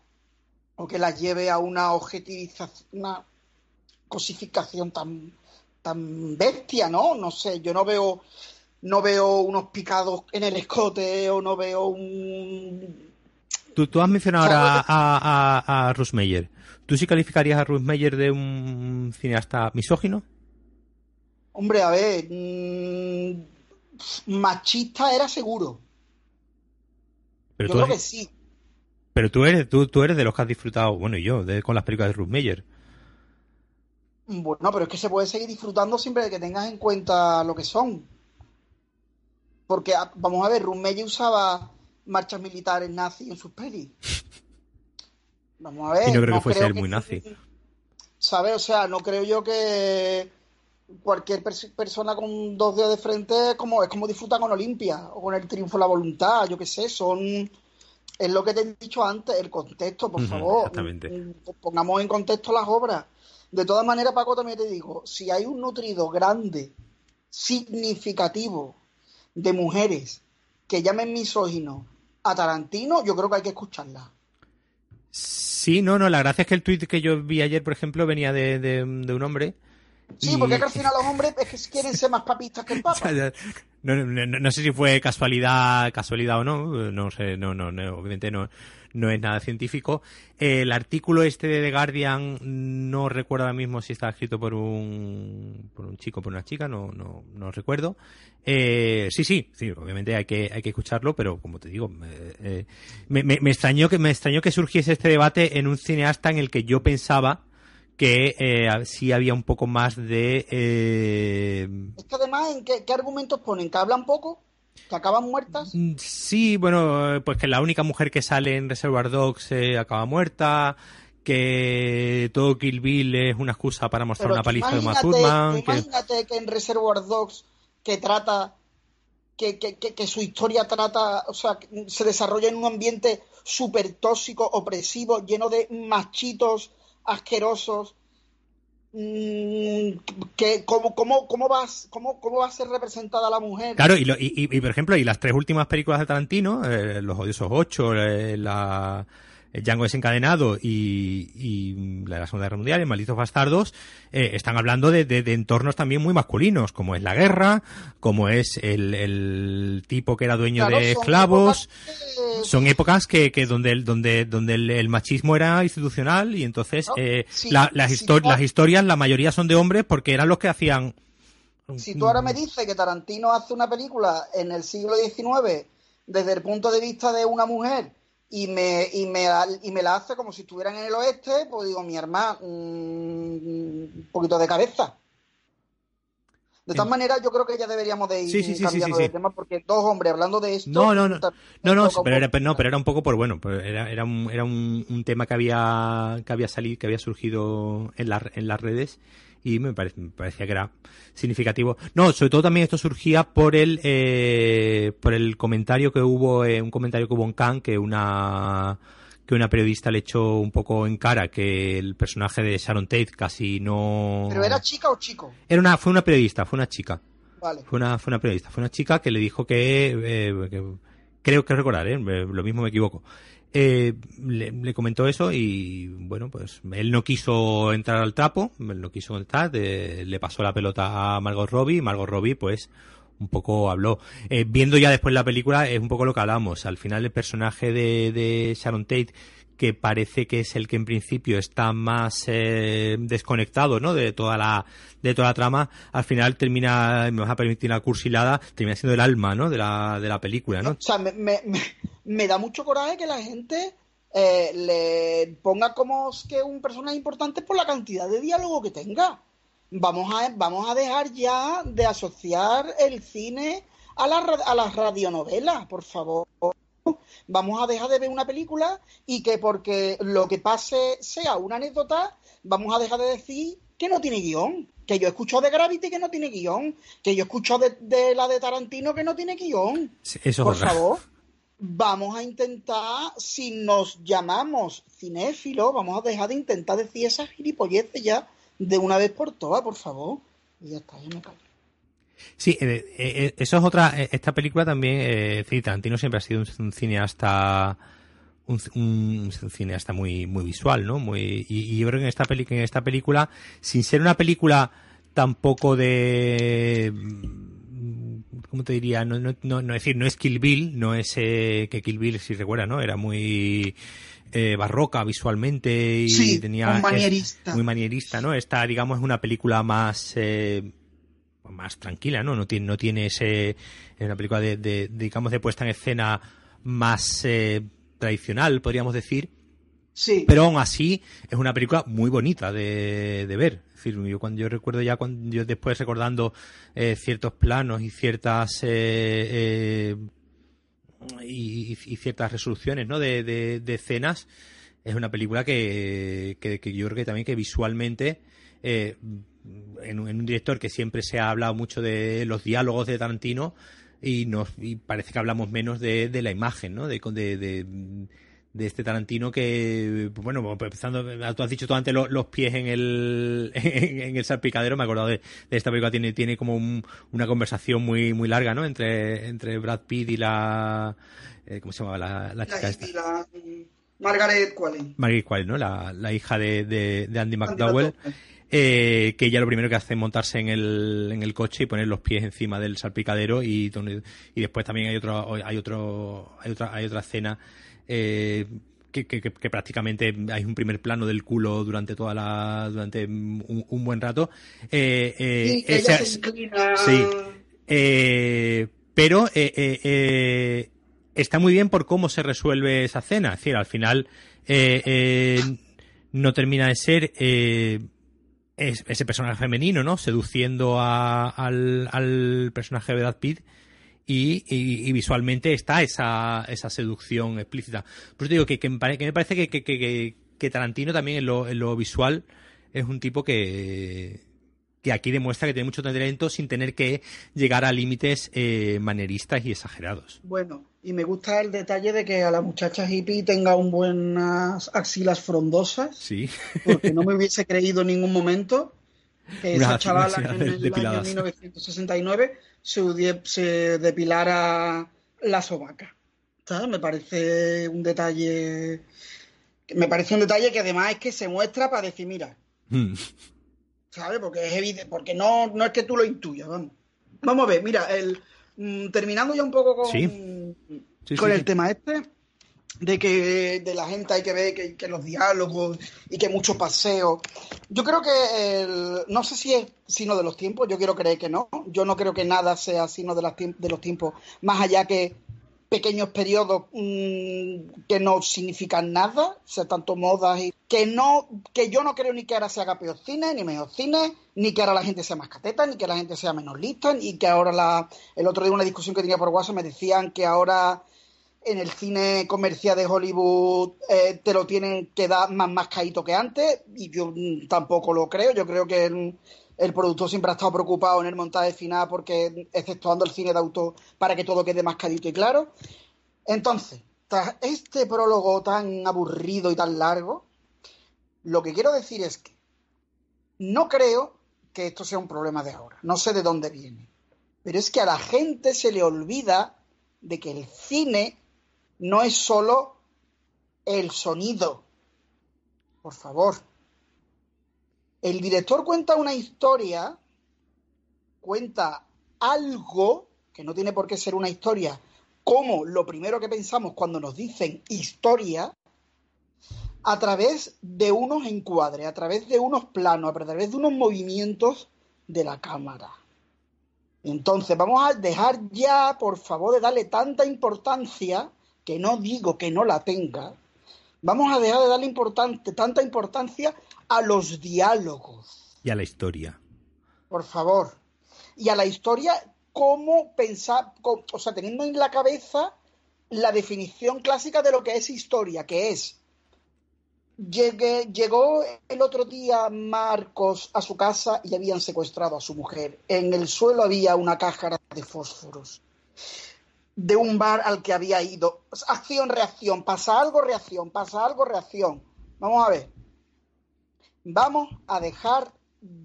o que las lleve a una objetivización, una cosificación tan, tan bestia, ¿no? No sé, yo no veo, no veo unos picados en el escote o no veo un... tú, tú has mencionado ahora a, a, a Meyer. ¿Tú sí calificarías a Ruth Meyer de un cineasta misógino? Hombre, a ver, mm, machista era seguro. Pero Yo tú, creo que sí. pero tú eres, tú, tú eres de los que has disfrutado, bueno, y yo, de, con las películas de Ruth Meyer. Bueno, pero es que se puede seguir disfrutando siempre de que tengas en cuenta lo que son. Porque, ah, vamos a ver, Rumelle usaba marchas militares nazis en sus pelis. Vamos a ver. Y no creo que fuese él muy nazi. ¿Sabes? O sea, no creo yo que cualquier pers- persona con dos dedos de frente es como, es como disfrutar con Olimpia o con el triunfo de la voluntad, yo qué sé, son... Es lo que te he dicho antes, el contexto, por Ujú, favor. exactamente. Mm, Pongamos en contexto las obras. De todas maneras, Paco, también te digo, si hay un nutrido grande, significativo, de mujeres que llamen misógino a Tarantino, yo creo que hay que escucharla. Sí, no, no, la gracia es que el tuit que yo vi ayer, por ejemplo, venía de, de, de un hombre. Sí, porque al final los hombres es que quieren ser más papistas que el Papa. No, no, no- no sé si fue casualidad, casualidad o no, no sé, no, no, no, obviamente no, no es nada científico. El artículo este de The Guardian no recuerdo ahora mismo si está escrito por un, por un chico o por una chica, no, no, no recuerdo. Eh, sí, sí, sí, obviamente hay que, hay que escucharlo, pero como te digo, eh, me, me, me extrañó que, me extrañó que surgiese este debate en un cineasta en el que yo pensaba que eh, sí había un poco más de eh, Es que además, ¿en qué, qué argumentos ponen? ¿Que hablan poco? ¿Que acaban muertas? Mm, Sí, bueno, eh, pues que la única mujer que sale en Reservoir Dogs eh, acaba muerta, que todo Kill Bill es una excusa para mostrar Pero una paliza de Uma imagínate- que- Imagínate que en Reservoir Dogs, que trata, que, que, que, su historia trata, o sea, se desarrolla en un ambiente súper tóxico, opresivo, lleno de machitos asquerosos. mm, que, ¿cómo, cómo, cómo, vas, cómo, ¿Cómo va a ser representada la mujer? Claro, y, lo- y, y- por ejemplo, y las tres últimas películas de Tarantino, eh, Los Odiosos Ocho, eh, la, Django desencadenado y, y la Segunda Guerra Mundial, y Malditos Bastardos, eh, están hablando de, de- de entornos también muy masculinos, como es la guerra, como es el, el tipo que era dueño Claro, de son esclavos. épocas que- son épocas que, que donde el, donde donde el, el machismo era institucional y entonces No, eh, sí, la- las, sí, histo- no. las historias la mayoría son de hombres porque eran los que hacían Si tú ahora me dices que Tarantino hace una película en el siglo XIX desde el punto de vista de una mujer y me, y me, y me la hace como si estuvieran en el oeste, pues digo, mi hermana, mm, un poquito de cabeza. De todas maneras, yo creo que ya deberíamos de ir Sí, sí, cambiando de tema porque dos hombres hablando de esto... No, no, no. no no pero era pero no pero era un poco por bueno pues era era un, era un, un tema que había que había salido que había surgido en las en las redes y me, parec- me parecía que era significativo no sobre todo también esto surgía por el eh, por el comentario que hubo eh, un comentario que hubo en Cannes que una que una periodista le echó un poco en cara que el personaje de Sharon Tate casi no ¿Pero era chica o chico? era una fue una periodista fue una chica Vale. fue una, fue una periodista, fue una chica que le dijo que, eh, que- creo que recordar, ¿eh? lo mismo me equivoco. Eh, le, comentó eso y bueno, pues él no quiso entrar al trapo, no quiso entrar, de- le pasó la pelota a Margot Robbie y Margot Robbie pues un poco habló. Eh, viendo ya después la película es un poco lo que hablamos. Al final el personaje de, de Sharon Tate que parece que es el que en principio está más eh, desconectado ¿no? de toda la de toda la trama al final termina me vas a permitir la cursilada termina siendo el alma ¿no? de la de la película ¿no? o sea me, me, me da mucho coraje que la gente eh, le ponga como que un personaje importante por la cantidad de diálogo que tenga vamos a vamos a dejar ya de asociar el cine a, la, a las radionovelas por favor vamos a dejar de ver una película y que porque lo que pase sea una anécdota, vamos a dejar de decir que no tiene guion. Que yo escucho de Gravity que no tiene guion. Que yo escucho de, la de Tarantino que no tiene guion. eso Por favor, vamos a intentar, si nos llamamos cinéfilos, vamos a dejar de intentar decir esas gilipolleces ya de una vez por todas, por favor. Y ya está, ya me callo. Sí, eh, eh, eso es otra. Eh, esta película también, eh, Tarantino siempre ha sido un, cineasta. Un, cineasta muy muy visual, ¿no? Muy y, yo creo que en esta en esta película, sin ser una película tampoco de ¿cómo te diría? No, no, no, no decir, no es Kill Bill, no es que Kill Bill, si recuerda, ¿no? Era muy barroca visualmente y tenía muy manierista. muy manierista, ¿no? Esta, digamos, es una película más más tranquila, ¿no? No tiene, no tiene ese, una película de, digamos, de puesta en escena más eh, tradicional, podríamos decir. Sí. Pero aún así es una película muy bonita de, de ver. Es decir, yo cuando yo recuerdo ya cuando yo después recordando eh, ciertos planos y ciertas eh, y, ciertas resoluciones, ¿no? De, de, escenas, es una película que, que, que, yo creo que también que visualmente en, un director que siempre se ha hablado mucho de los diálogos de Tarantino y nos y parece que hablamos menos de, de la imagen, ¿no? De, de, de, este Tarantino que, bueno, empezando, tú has dicho tú antes los, pies en el, en, el salpicadero, me he acordado de, esta película, tiene, tiene como una conversación muy, muy larga, ¿no? Entre, entre Brad Pitt y la, eh, ¿cómo se llama la, la chica esta? Margaret Qualley. Margaret Qualley, ¿no? La, la hija de, de, Andy McDowell. Eh, que ella lo primero que hace es montarse en el, en el coche y poner los pies encima del salpicadero y, y después también hay otro hay otro hay otra hay otra escena eh, que, que, que, prácticamente hay un primer plano del culo durante toda la durante un, buen rato. Eh, eh, se inclina... sí. Eh, pero está muy bien por cómo se resuelve esa escena. Es decir al final no termina de ser ese personaje femenino, ¿no? Seduciendo al, personaje de Brad Pitt y, visualmente está esa, esa seducción explícita. Por eso digo que, me, parece que, que, Tarantino también en lo, en lo visual es un tipo que, que aquí demuestra que tiene mucho talento sin tener que llegar a límites eh, maneristas y exagerados. Bueno, y me gusta el detalle de que a la muchacha hippie tenga un buenas axilas frondosas. Sí. Porque no me hubiese creído en ningún momento que esa chavala en el año 1969 se, se depilara la sobaca. Me parece un detalle. Me parece un detalle que además es que se muestra para decir, mira. Mm. ¿sabes? Porque es evidente, porque no, no es que tú lo intuyas, vamos. Vamos a ver, mira, el, terminando ya un poco con, con el tema este, de que de la gente hay que ver que, los diálogos y que muchos paseos. Yo creo que el, no sé si es sino de los tiempos, yo quiero creer que no. Yo no creo que nada sea sino de, las, de los tiempos, más allá que pequeños periodos mm, que no significan nada, o sea, tanto modas y que no, que yo no creo ni que ahora se haga peor cine, ni mejor cine, ni que ahora la gente sea más cateta, ni que la gente sea menos lista, ni que ahora la, el otro día una discusión que tenía por WhatsApp me decían que ahora en el cine comercial de Hollywood eh, te lo tienen que dar más más caído que antes, y yo mm, tampoco lo creo, yo creo que productor siempre ha estado preocupado en el montaje final porque, exceptuando el cine de autor, para que todo quede más clarito y claro. Entonces, tras este prólogo tan aburrido y tan largo, lo que quiero decir es que no creo que esto sea un problema de ahora. No sé de dónde viene. Pero es que a la gente se le olvida de que el cine no es solo el sonido. Por favor, el director cuenta una historia, cuenta algo que no tiene por qué ser una historia, como lo primero que pensamos cuando nos dicen historia, a través de unos encuadres, a través de unos planos, a través de unos movimientos de la cámara. Entonces, vamos a dejar ya, por favor, de darle tanta importancia, que no digo que no la tenga, vamos a dejar de darle tanta importancia a los diálogos. Y a la historia. Por favor. Y a la historia, cómo pensar, o sea, teniendo en la cabeza la definición clásica de lo que es historia, que es Llegué, llegó el otro día Marcos a su casa y habían secuestrado a su mujer. En el suelo había una caja de fósforos de un bar al que había ido. Acción, reacción, pasa algo, reacción, pasa algo, reacción. Vamos a ver. Vamos a dejar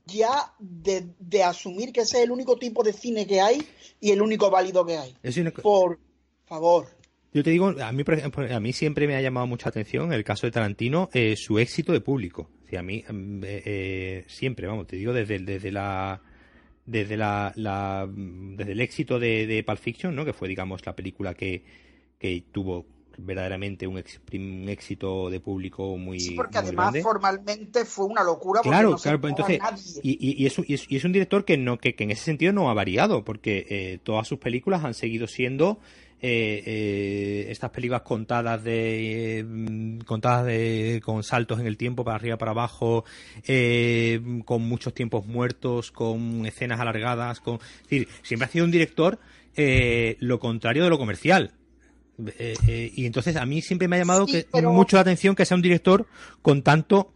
ya de, asumir que ese es el único tipo de cine que hay y el único válido que hay. Por favor. Yo te digo, a mí, a mí siempre me ha llamado mucha atención el caso de Tarantino, eh, su éxito de público. a mí mm, eh, eh, siempre, vamos, te digo desde, desde la desde la, desde el éxito de, de Pulp Fiction, ¿no? Que fue, digamos, la película que, que tuvo verdaderamente un, éxito de público muy sí, porque además formalmente fue una locura claro claro pues entonces y, y, es, y, es, un director que no que, que, en ese sentido no ha variado porque todas sus películas han seguido siendo eh, eh, estas películas contadas de mm, contadas de, con saltos en el tiempo para arriba para abajo eh, con muchos tiempos muertos con escenas alargadas con es decir siempre ha sido un director lo contrario de lo comercial y entonces a mí siempre me ha llamado que, mucho la atención que sea un director con tanto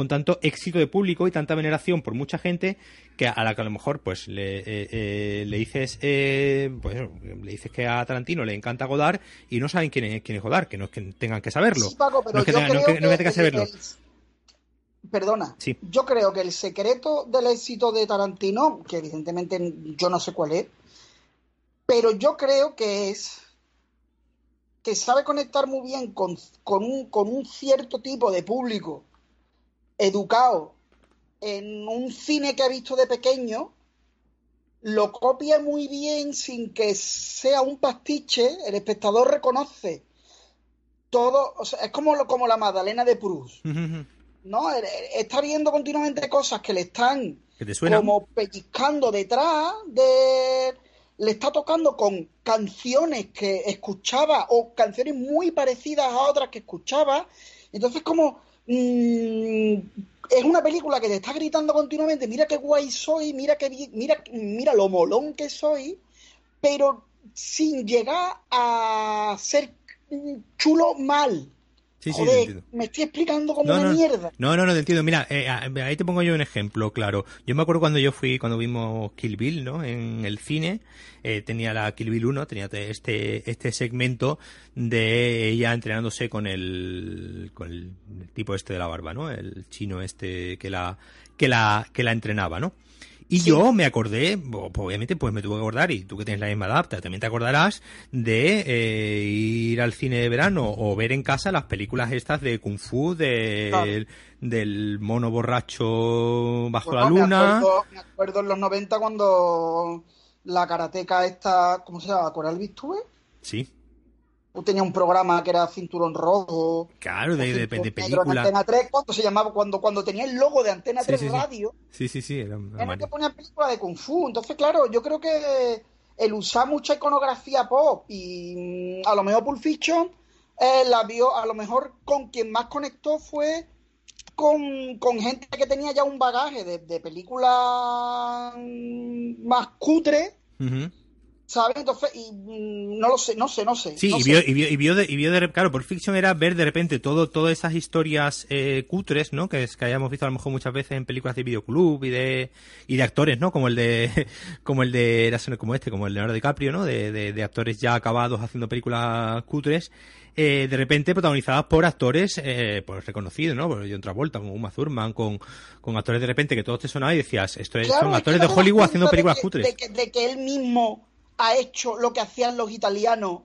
con tanto éxito de público y tanta veneración por mucha gente que a la que a lo mejor pues le, eh, eh, le dices eh, pues le dices que a Tarantino le encanta Godard y no saben quién es, quién es Godard, que no es que tengan que saberlo. no es que, tengan, que, saberlo. perdona, yo creo que el secreto del éxito de Tarantino, que evidentemente yo no sé cuál es, pero yo creo que es que sabe conectar muy bien con, con, un, con un cierto tipo de público educado en un cine que ha visto de pequeño, lo copia muy bien sin que sea un pastiche, el espectador reconoce todo, o sea, es como, como la Magdalena de Proust, ¿no? Está viendo continuamente cosas que le están como pellizcando detrás de... Le está tocando con canciones que escuchaba o canciones muy parecidas a otras que escuchaba. Entonces como Mm, es una película que te está gritando continuamente, mira qué guay soy, mira qué mira, mira lo molón que soy, pero sin llegar a ser chulo mal. Sí, sí, me estoy explicando como una mierda. No, no, no, te entiendo. Mira, eh, ahí te pongo yo un ejemplo, claro. Yo me acuerdo cuando yo fui, cuando vimos Kill Bill, ¿no? En el cine, eh, tenía la Kill Bill 1, tenía este, este segmento de ella entrenándose con el, con el, tipo este de la barba, ¿no? El chino este que la, que la, que la entrenaba, ¿no? Y yo me acordé, obviamente pues me tuve que acordar, y tú que tienes la misma adapta, también te acordarás de eh, ir al cine de verano o ver en casa las películas estas de Kung Fu, de, del mono borracho bajo la luna. Me acuerdo, en los 90 cuando la karateca esta, ¿cómo se llama? ¿Coral Vistue? Sí tenía un programa que era Cinturón Rojo. Claro, de, de, de película. Antena 3, cuando se llamaba, cuando, cuando tenía el logo de Antena 3 Radio. Sí, sí, sí. Era, era que ponía película de Kung Fu. Entonces, claro, yo creo que el usar mucha iconografía pop y mm, a lo mejor Pulp Fiction eh, la vio, a lo mejor con quien más conectó fue con, con gente que tenía ya un bagaje de, de películas mm, más cutre. ¿Sabes? Entonces, y, mm, no lo sé, no sé, no sé. Sí, y, vio, y, vio, y, vio, de, y vio de, claro, por Fiction era ver de repente todo, todas esas historias eh, cutres, ¿no? Que, es, que hayamos visto a lo mejor muchas veces en películas de videoclub y de, y de actores, ¿no? Como el de, como el de, como este, como el Leonardo DiCaprio, ¿no? De, de, de actores ya acabados haciendo películas cutres. Eh, de repente protagonizadas por actores eh, pues reconocidos, ¿no? Por John Travolta, como Uma Thurman, con, con actores de repente que todos te sonaban y decías, esto son actores de Hollywood haciendo películas cutres. De que, de que él mismo ha hecho lo que hacían los italianos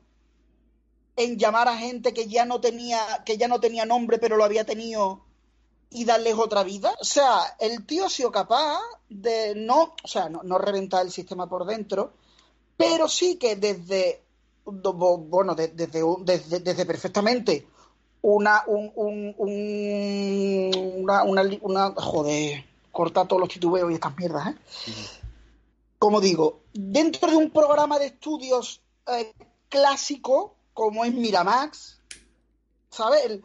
en llamar a gente que ya no tenía, que ya no tenía nombre, pero lo había tenido y darles otra vida. O sea, el tío ha sido capaz de no, o sea, no, reventar el sistema por dentro, pero sí que desde, bueno, desde, desde, desde perfectamente una, un, un, un- una, una, una- joder, corta todos los titubeos y estas mierdas, ¿eh? Como digo, dentro de un programa de estudios eh, clásico, como es Miramax, ¿sabes?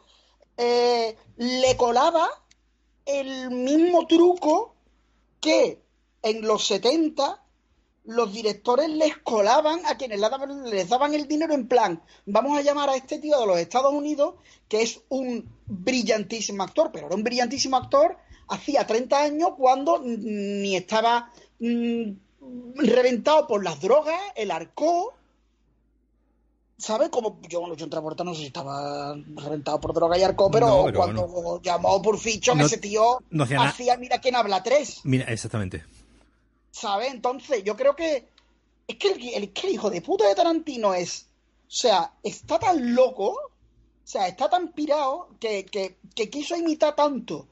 Eh, le colaba el mismo truco que en los 70 los directores les colaban a quienes les daban, el dinero en plan, vamos a llamar a este tío de los Estados Unidos, que es un brillantísimo actor, pero era un brillantísimo actor hacía 30 años cuando ni estaba mm, reventado por las drogas, el arco, ¿sabes? Como yo, bueno, John Travolta no sé si estaba reventado por droga y arco, pero, No, pero cuando llamó por Fiction, No- ese tío no hacía Mira quién habla tres. Mira, exactamente. ¿Sabes? Entonces, yo creo que es que el, el- que el hijo de puta de Tarantino es, o sea, está tan loco, o sea, está tan pirado que, que- que quiso imitar tanto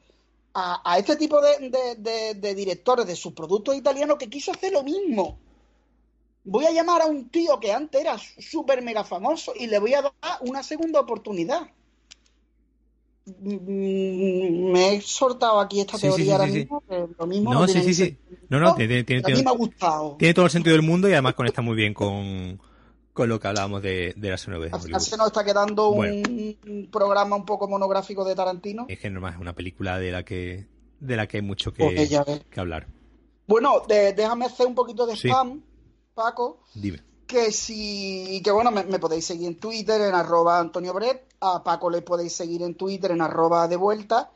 a, a este tipo de, de- de- de directores de sus productos italianos que quiso hacer lo mismo. Voy a llamar a un tío que antes era súper mega famoso y le voy a dar una segunda oportunidad. Mm, Me he soltado aquí esta Sí, sí, teoría sí, ahora sí, sí. mismo, que lo mismo No, sí, tiene sí, sí. No, no, tiene, a mí me ha gustado. tiene todo el sentido del mundo y además conecta muy bien con, con lo que hablábamos de, de las nueve se nos está quedando Bueno. un programa un poco monográfico de Tarantino. Es que normal es una película de la que de la que hay mucho que, Pues que hablar. Bueno, de- déjame hacer un poquito de Sí. spam, Paco. Dime. Que si, que bueno, me, me podéis seguir en Twitter en arroba Antonio Bret, a Paco le podéis seguir en Twitter en arroba de vuelta.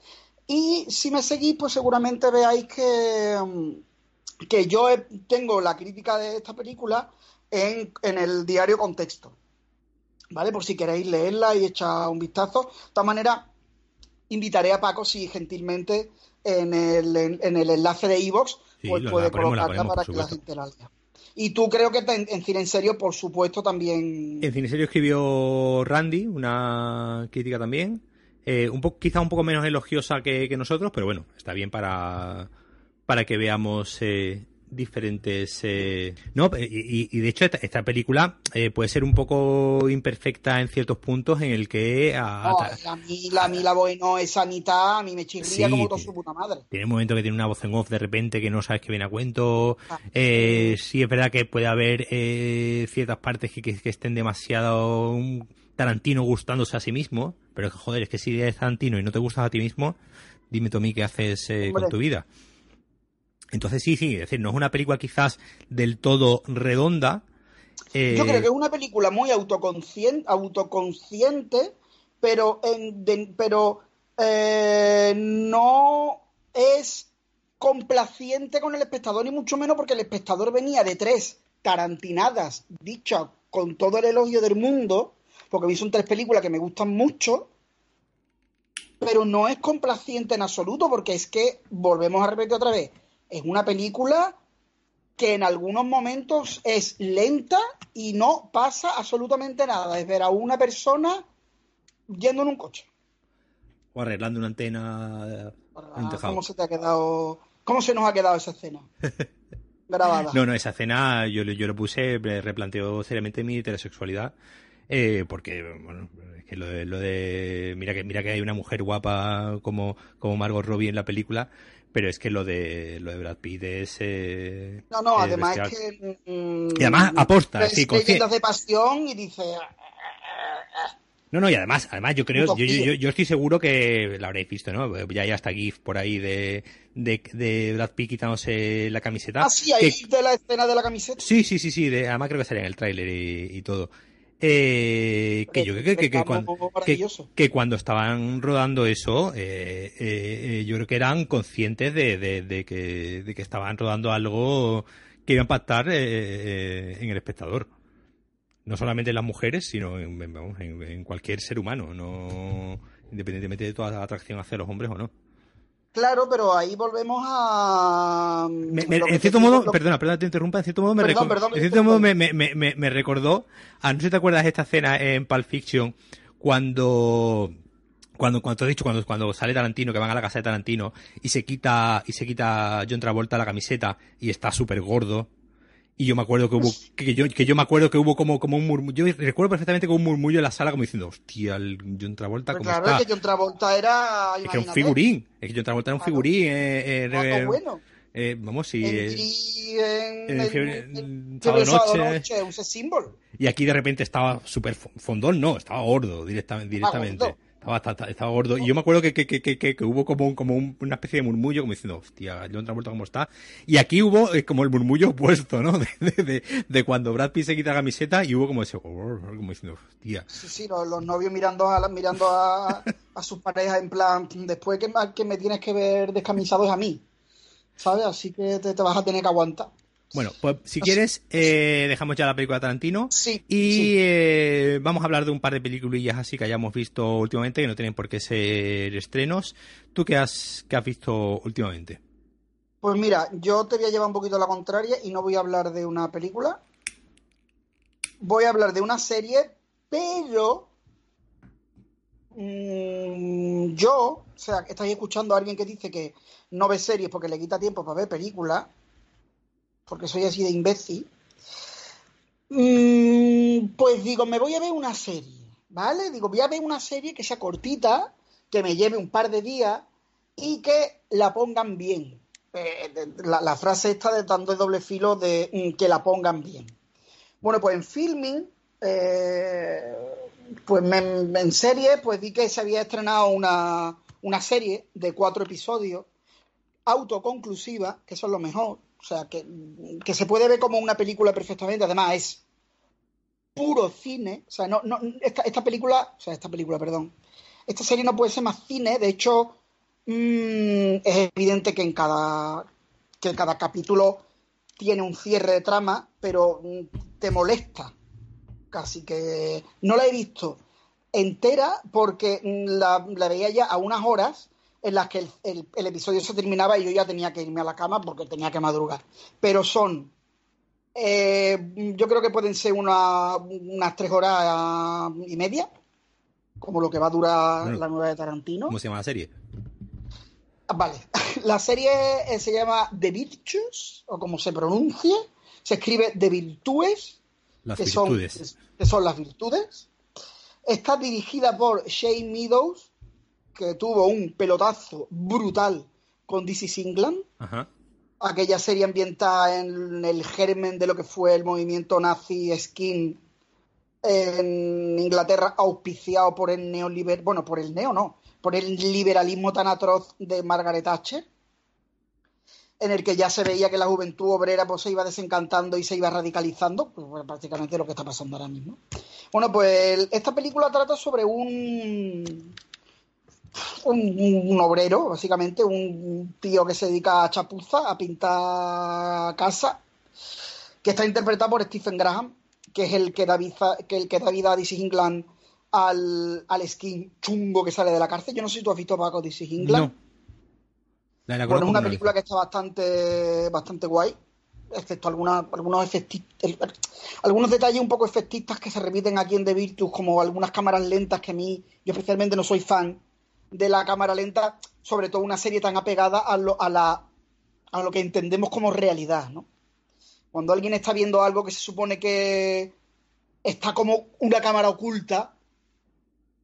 Y si me seguís, pues seguramente veáis que, mm, que yo tengo la crítica de esta película en, en el diario Contexto. ¿Vale? Por si queréis leerla y echar un vistazo. De todas maneras, invitaré a Paco si gentilmente en el, en, en el enlace de Sí, pues puede ponemos, colocarla ponemos, para que la gente la lea. Y tú creo que te- en Cine en Serio, por supuesto, también... En Cine Serio escribió Randy, una crítica también. Eh, un poco, quizá un poco menos elogiosa que, que nosotros, pero bueno, está bien para, para que veamos eh, diferentes. eh, No, y, y- y de hecho, esta, esta película eh, puede ser un poco imperfecta en ciertos puntos en el que. a- No, a- a mí la, a mí la bueno, esa mitad, a mí me chirría Sí, como todo tío. su puta madre. Tiene un momento que tiene una voz en off de repente que no sabes que viene a cuento. Ah, Eh, sí, es verdad que puede haber eh, ciertas partes que, que- que estén demasiado un Tarantino gustándose a sí mismo. Pero que, joder, es que si eres Tarantino y no te gustas a ti mismo, dime tú a mí qué haces eh, con tu vida. Entonces sí, sí, es decir, no es una película quizás del todo redonda. eh, Yo creo que es una película muy autoconsciente, autoconsciente pero, en, de- pero eh, no es complaciente con el espectador, ni mucho menos porque el espectador venía de tres tarantinadas dichas con todo el elogio del mundo, porque a mí son tres películas que me gustan mucho, pero no es complaciente en absoluto, porque es que, volvemos a repetir otra vez, es una película que en algunos momentos es lenta y no pasa absolutamente nada. Es ver a una persona yendo en un coche. O arreglando una antena tejado. ¿Cómo se te ha quedado? ¿Cómo se nos ha quedado esa escena? Grabada. No, no, esa escena yo, yo lo puse, me replanteo seriamente mi heterosexualidad. eh, porque, bueno, es que lo de, lo de. Mira que, mira que hay una mujer guapa como, como Margot Robbie en la película, pero es que lo de, lo de Brad Pitt es. eh, No, no, es además bestial. es que. mm, Y además aposta, ves sí, leyendas de pasión y dice. No, no, y además, además yo creo, yo, yo, yo- estoy seguro que la habréis visto, ¿no? Ya hay hasta GIF por ahí de, de, de Brad Pitt quitándose la camiseta. Ah, sí, ahí que- de la escena de la camiseta. Sí, sí, sí, sí, de, además creo que salía en el tráiler y, y todo. Eh, que yo creo que, que, que cuando, que, cuando estaban rodando eso, eh, eh, eh, yo creo que eran conscientes de, de, de que, de que estaban rodando algo que iba a impactar eh, eh, en el espectador. No solamente en las mujeres, sino en, en- cualquier ser humano, no independientemente de toda atracción hacia los hombres o no. Claro, pero ahí volvemos a. Me- me- lo que en cierto modo, lo- perdona, perdona, te interrumpa, en cierto modo me, Perdón, reco- perdón, en cierto modo me, recordó, a no sé si te acuerdas de esta escena en Pulp Fiction, cuando, cuando, cuando te has dicho, cuando, cuando sale Tarantino, que van a la casa de Tarantino, y se quita, y se quita John Travolta la camiseta, y está súper gordo, Y yo me acuerdo que hubo, pues que yo, que yo me acuerdo que hubo como, como un murmullo, yo recuerdo perfectamente como un murmullo en la sala como diciendo, hostia, el John Travolta, pues ¿cómo claro, está? es que John Travolta era, es que era un figurín, es que John Travolta era un figurín, eh, eh, bueno. Eh, vamos, sí. En, en, en, en, sábado noche. noche, un símbolo. Y aquí de repente estaba súper fondón, no, estaba gordo directamente. directamente. Gordo. Estaba, estaba, estaba, gordo. Y yo me acuerdo que, que, que, que, hubo como, un, como un, una especie de murmullo, como diciendo, hostia, John Travolta cómo está. Y aquí hubo eh, como el murmullo opuesto, ¿no? De, de, cuando Brad Pitt se quita la camiseta y hubo como ese, como diciendo, hostia. Sí, sí, los, los novios mirando a, mirando a, a sus parejas en plan, después que, que me tienes que ver descamisado es a mí. ¿Sabes? Así que te, te vas a tener que aguantar. Bueno, pues si quieres, eh, dejamos ya la película Tarantino. Sí. Y sí. Eh, vamos a hablar de un par de peliculillas así que hayamos visto últimamente, que no tienen por qué ser estrenos. ¿Tú qué has, qué has visto últimamente? Pues mira, yo te voy a llevar un poquito a la contraria y no voy a hablar de una película. Voy a hablar de una serie, pero. Mmm, yo, o sea, estáis escuchando a alguien que dice que no ve series porque le quita tiempo para ver películas porque soy así de imbécil, mmm, pues digo, me voy a ver una serie, ¿vale? Digo, voy a ver una serie que sea cortita, que me lleve un par de días y que la pongan bien. Eh, la, frase esta de tanto de doble filo de mm, que la pongan bien. Bueno, pues en filming, eh, pues en serie, pues vi que se había estrenado una, una serie de cuatro episodios autoconclusiva, que eso es lo mejor, o sea, que, que, se puede ver como una película perfectamente. Además, es puro cine. O sea, no, no, esta, esta película, o sea, esta película, perdón. Esta serie no puede ser más cine. De hecho, mmm, es evidente que en cada, que cada capítulo tiene un cierre de trama, pero te molesta. Casi que no la he visto entera porque la, la veía ya a unas horas en las que el, el, el, episodio se terminaba y yo ya tenía que irme a la cama porque tenía que madrugar. Pero son, eh, yo creo que pueden ser una, unas tres horas y media, como lo que va a durar bueno, la nueva de Tarantino. ¿Cómo se llama la serie? Vale, la serie se llama The Virtues, o como se pronuncie, se escribe The Virtues, las que, virtudes. Son, que son las virtudes. Está dirigida por Shane Meadows, que tuvo un pelotazo brutal con DC England. Ajá. Aquella serie ambientada en el germen de lo que fue el movimiento nazi skin en Inglaterra, auspiciado por el neoliber... Bueno, por el neo, no. Por el liberalismo tan atroz de Margaret Thatcher. En el que ya se veía que la juventud obrera pues, se iba desencantando y se iba radicalizando. Pues, prácticamente lo que está pasando ahora mismo. Bueno, pues esta película trata sobre un un, un, obrero, básicamente, un tío que se dedica a chapuza, a pintar casa, que está interpretado por Stephen Graham, que es el que da vida, que el que da vida a DC England al, al skin chungo que sale de la cárcel. Yo no sé si tú has visto Paco DC England. No. La, la bueno, es una película que está bastante, bastante guay, excepto alguna, algunos efectistas, algunos detalles un poco efectistas que se repiten aquí en The Virtus, como algunas cámaras lentas que a mí, yo especialmente no soy fan de la cámara lenta, sobre todo una serie tan apegada a lo, a la, a lo que entendemos como realidad, ¿no? Cuando alguien está viendo algo que se supone que está como una cámara oculta,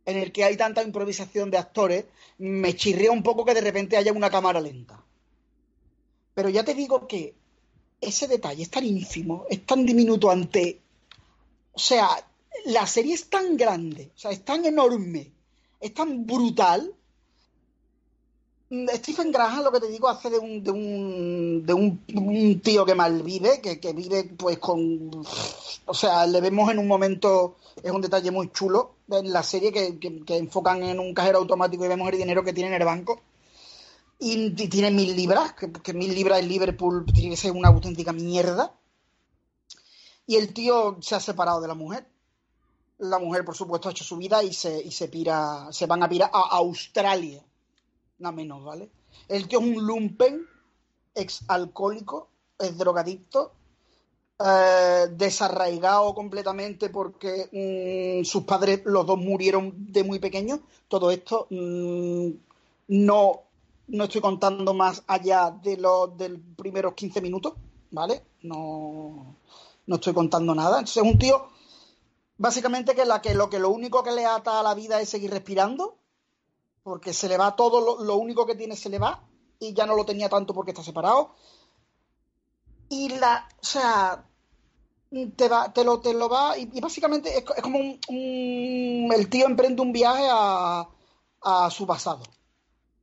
en el que hay tanta improvisación de actores, me chirrea un poco que de repente haya una cámara lenta. Pero ya te digo que ese detalle es tan ínfimo, es tan diminuto ante... O sea, la serie es tan grande, o sea, es tan enorme, es tan brutal Stephen Graham, lo que te digo, hace de un, de un, de un, tío que mal vive, que, que, vive pues con... O sea, le vemos en un momento, es un detalle muy chulo en la serie que, enfocan en un cajero automático y vemos el dinero que tiene en el banco. Y, y tiene mil libras, que, mil libras en Liverpool tiene que ser una auténtica mierda. Y el tío se ha separado de la mujer. La mujer, por supuesto, ha hecho su vida y se, y se pira, se van a pirar a Australia nada menos, ¿vale? El tío es un lumpen, ex alcohólico, es drogadicto, eh, desarraigado completamente porque mmm, sus padres, los dos murieron de muy pequeños. Todo esto mmm, no, no estoy contando más allá de los del primeros 15 minutos, ¿vale? No, no estoy contando nada. Entonces es un tío, básicamente, que, lo, que lo único que le ata a la vida es seguir respirando, porque se le va todo, lo, único que tiene se le va, y ya no lo tenía tanto porque está separado. Y la, o sea, te, va, te, lo, te lo va, y, básicamente es, como un, el tío emprende un viaje a, a su pasado.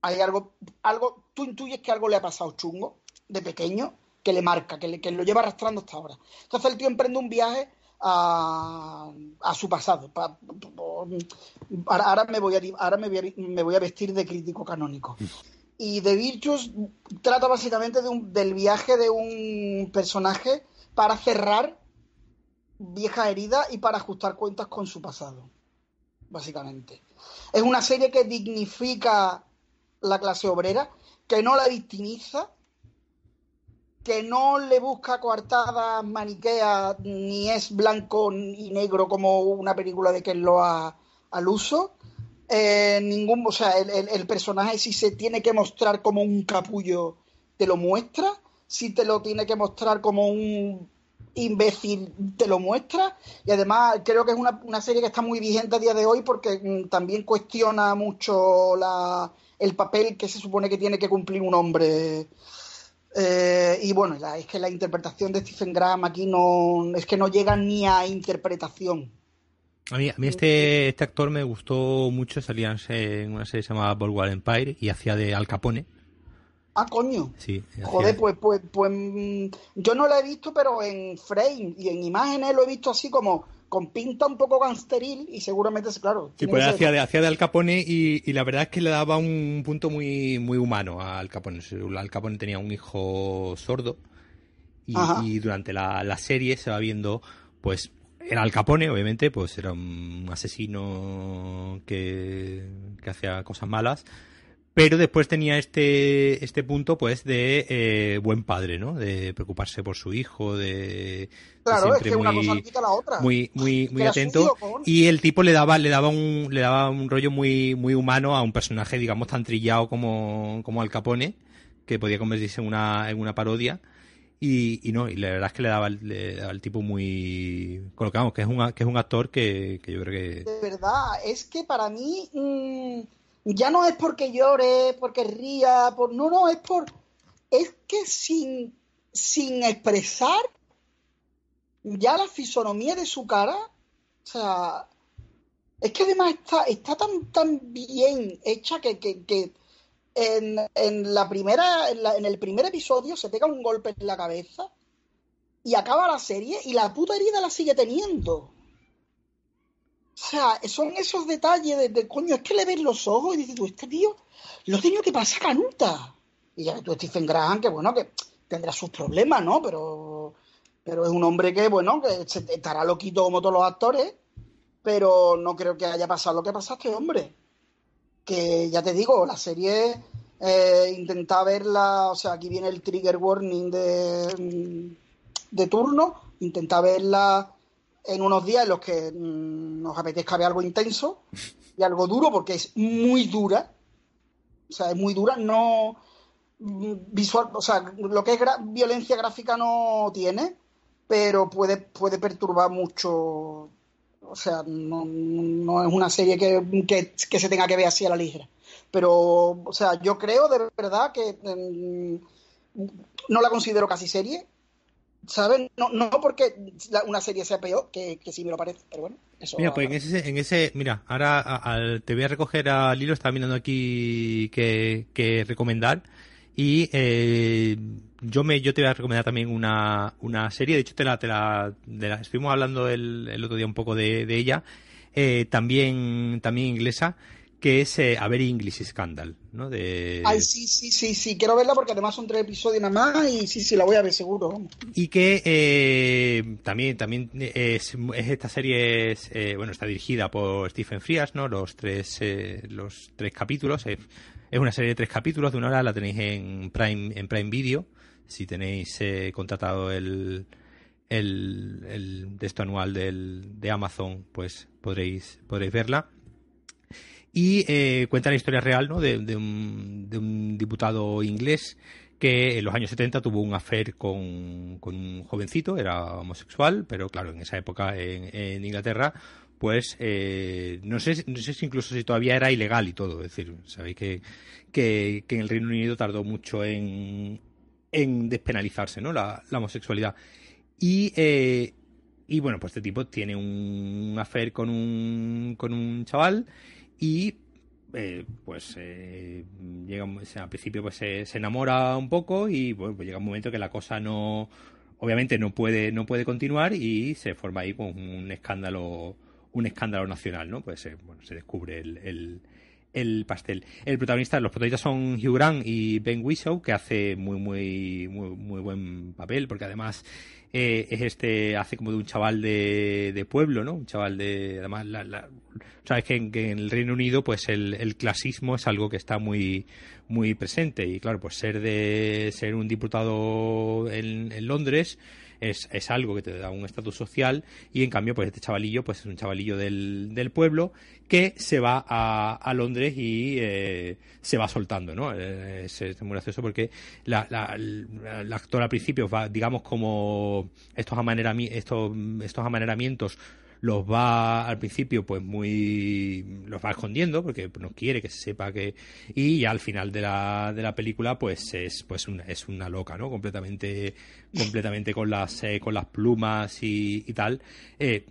Hay algo, algo, tú intuyes que algo le ha pasado chungo de pequeño que le marca, que, le, que lo lleva arrastrando hasta ahora. Entonces el tío emprende un viaje a, a su pasado. ahora, me voy a, ahora me voy a, me voy a vestir de crítico canónico. Y The Virtues trata básicamente de un, del viaje de un personaje para cerrar vieja herida y para ajustar cuentas con su pasado, básicamente. Es una serie que dignifica la clase obrera, que no la victimiza, que no le busca coartadas maniqueas, ni es blanco y negro como una película de que lo ha al uso. Eh, ningún, o sea, el, el, personaje si se tiene que mostrar como un capullo, te lo muestra. Si te lo tiene que mostrar como un imbécil te lo muestra y además creo que es una, una, serie que está muy vigente a día de hoy porque mm, también cuestiona mucho la, el papel que se supone que tiene que cumplir un hombre eh, y bueno la, es que la interpretación de Stephen Graham aquí no es que no llega ni a interpretación a mí, a mí este, este actor me gustó mucho salía en una serie llamada Boardwalk Empire y hacía de Al Capone Ah, coño. Sí. Joder, pues, pues, pues mm, yo no lo he visto, pero en frame y en imágenes lo he visto así como con pinta un poco gangsteril y seguramente, claro. Sí, pues hacía de, hacía de Al Capone y, la verdad es que le daba un punto muy, muy humano a Al Capone. Al Capone tenía un hijo sordo y, durante la, la serie se va viendo, pues, era Al Capone, obviamente, pues era un asesino que, que hacía cosas malas pero después tenía este, este punto pues de eh, buen padre, ¿no? De preocuparse por su hijo, de, claro, es que muy, una cosa quita la otra. muy, muy, muy atento. Y el tipo le daba, le daba un, le daba un rollo muy, muy humano a un personaje, digamos, tan trillado como, como Al Capone, que podía convertirse en una, en una parodia. Y, y, no, y la verdad es que le daba, le daba el tipo muy colocamos que es un que es un actor que, que yo creo que de verdad es que para mí mmm ya no es porque llore, porque ría, por no, no, es por es que sin sin expresar ya la fisonomía de su cara, o sea, es que además está, está tan, tan bien hecha que, que, en, en, la primera, en, en, el primer episodio se pega un golpe en la cabeza y acaba la serie y la puta herida la sigue teniendo. O sea, son esos detalles de, coño, es que le ves los ojos y dices tú, este tío lo tenido que pasa canuta. Y ya tú, Stephen Graham, que bueno, que tendrá sus problemas, ¿no? Pero, pero es un hombre que, bueno, que estará loquito como todos los actores, pero no creo que haya pasado lo que pasaste, hombre. Que ya te digo, la serie eh, intenta verla, o sea, aquí viene el trigger warning de, de turno, intenta verla en unos días en los que mm, nos apetezca ver algo intenso y algo duro, porque es muy dura. O sea, es muy dura, no mm, visual, o sea, lo que es violencia gráfica no tiene, pero puede, puede perturbar mucho. O sea, no, no es una serie que, que, se tenga que ver así a la ligera. Pero, o sea, yo creo de verdad que mm, no la considero casi serie, ¿Sabes? No, no porque una serie sea peor, que, sí me lo parece, pero bueno. Eso mira, pues en ese, en ese mira, ahora te voy a recoger al hilo, estaba mirando aquí que, recomendar. Y eh, yo me yo te voy a recomendar también una, una serie, de hecho te la, te la, estuvimos hablando el, el, otro día un poco de, de ella, eh, también, también inglesa, que es eh, A Very English Scandal, ¿no? De... Ay, sí, sí, sí, sí, quiero verla porque además son tres episodios nada más y sí, sí, la voy a ver seguro. Y que eh, también, también es, esta serie, es, eh, bueno, está dirigida por Stephen Frias, ¿no? Los tres, eh, los tres capítulos, es, una serie de tres capítulos de una hora, la tenéis en Prime, en Prime Video, si tenéis contratado el, el, el texto anual del, de Amazon, pues podréis, podréis verla y eh, cuenta la historia real ¿no? de, un, diputado inglés que en los años 70 tuvo un affair con, un jovencito, era homosexual, pero claro, en esa época en, Inglaterra, pues eh, no, sé, no sé si incluso si todavía era ilegal y todo. Es decir, sabéis que, que, en el Reino Unido tardó mucho en, en despenalizarse ¿no? la, homosexualidad. Y, eh, y bueno, pues este tipo tiene un affair con un, con un chaval y eh, pues eh, llega al principio pues se, enamora un poco y bueno, pues llega un momento que la cosa no obviamente no puede no puede continuar y se forma ahí pues, un escándalo un escándalo nacional no pues bueno se descubre el, el, pastel el protagonista los protagonistas son Hugh Grant y Ben Whishaw que hace muy muy muy, muy buen papel porque además eh, es este, hace como de un chaval de, pueblo, ¿no? Un chaval de, además, la, sabes que en, el Reino Unido, pues el, el, clasismo es algo que está muy, muy presente y claro, pues ser de, ser un diputado en, en Londres, es, es, algo que te da un estatus social y en cambio pues este chavalillo pues es un chavalillo del, del pueblo que se va a, a Londres y eh, se va soltando, ¿no? Eh, es, muy gracioso porque la, la, la, actor al principio va, digamos, como estos, amanerami estos, estos amaneramientos los va al principio pues muy los va escondiendo porque no quiere que se sepa que y ya al final de la, de la película pues es pues una, es una loca no completamente completamente con las eh, con las plumas y, y tal eh,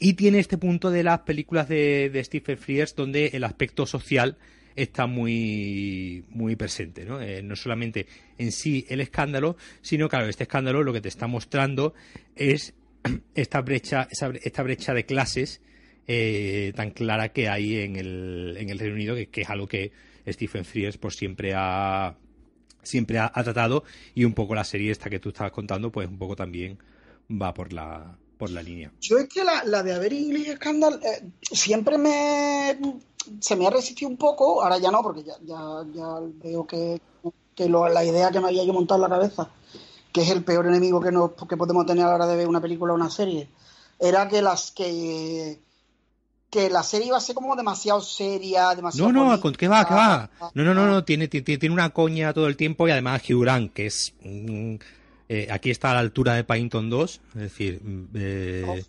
y tiene este punto de las películas de, Stephen Frears donde el aspecto social está muy, muy presente, ¿no? Eh, no solamente en sí el escándalo, sino, claro, este escándalo lo que te está mostrando es esta brecha, esta brecha de clases eh, tan clara que hay en el, en el Reino Unido, que, es algo que Stephen Frears por siempre ha siempre ha, tratado y un poco la serie esta que tú estabas contando, pues un poco también va por la por la línea. Yo es que la, la de Haber English Scandal eh, siempre me se me ha resistido un poco, ahora ya no, porque ya, ya, veo que, que la idea que me había yo montado en la cabeza que es el peor enemigo que, nos, que podemos tener a la hora de ver una película o una serie, era que las que que la serie iba a ser como demasiado seria, demasiado. No, no, ¿qué va? ¿Qué va? No, no, no, no, tiene, tiene, una coña todo el tiempo y además Hugh Grant, que es. eh, aquí está a la altura de Paddington 2, es decir. Eh,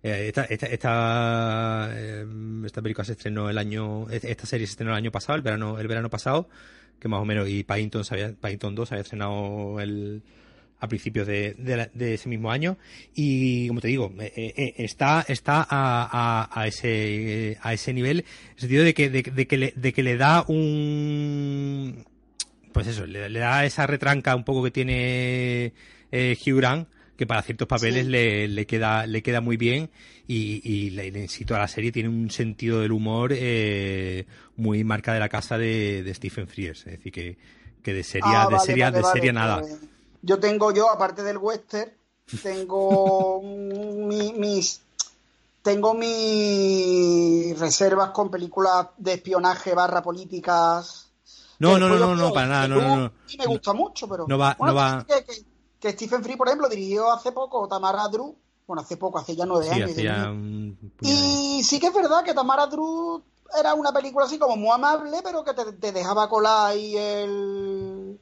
eh, esta, esta, esta, eh, esta, película se estrenó el año. Esta serie se estrenó el año pasado, el verano, el verano pasado, que más o menos. Y Paddington, Paddington 2 había estrenado el a principios de, de, ese mismo año. Y como te digo eh, eh, eh, está está a, a, ese a ese nivel en el sentido de que de, que le de que le da un pues eso le, da esa retranca un poco que tiene Hugh Grant que para ciertos papeles le, le, queda le queda muy bien. Y, y le, insisto a la serie tiene un sentido del humor muy marca de la casa de, de Stephen Frears. Es decir que, que de seria ah, de seria de seria nada yo tengo yo, aparte del western, tengo mis tengo mis reservas con películas de espionaje barra políticas. No, no, no, no, no, para nada, no, no, Y me gusta mucho, pero. No va, no va. Que, Stephen Free, por ejemplo, dirigió hace poco Tamara Drew. Bueno, hace poco, hace ya nueve años. Y sí que es verdad que Tamara Drew era una película así como muy amable, pero que te dejaba colar ahí el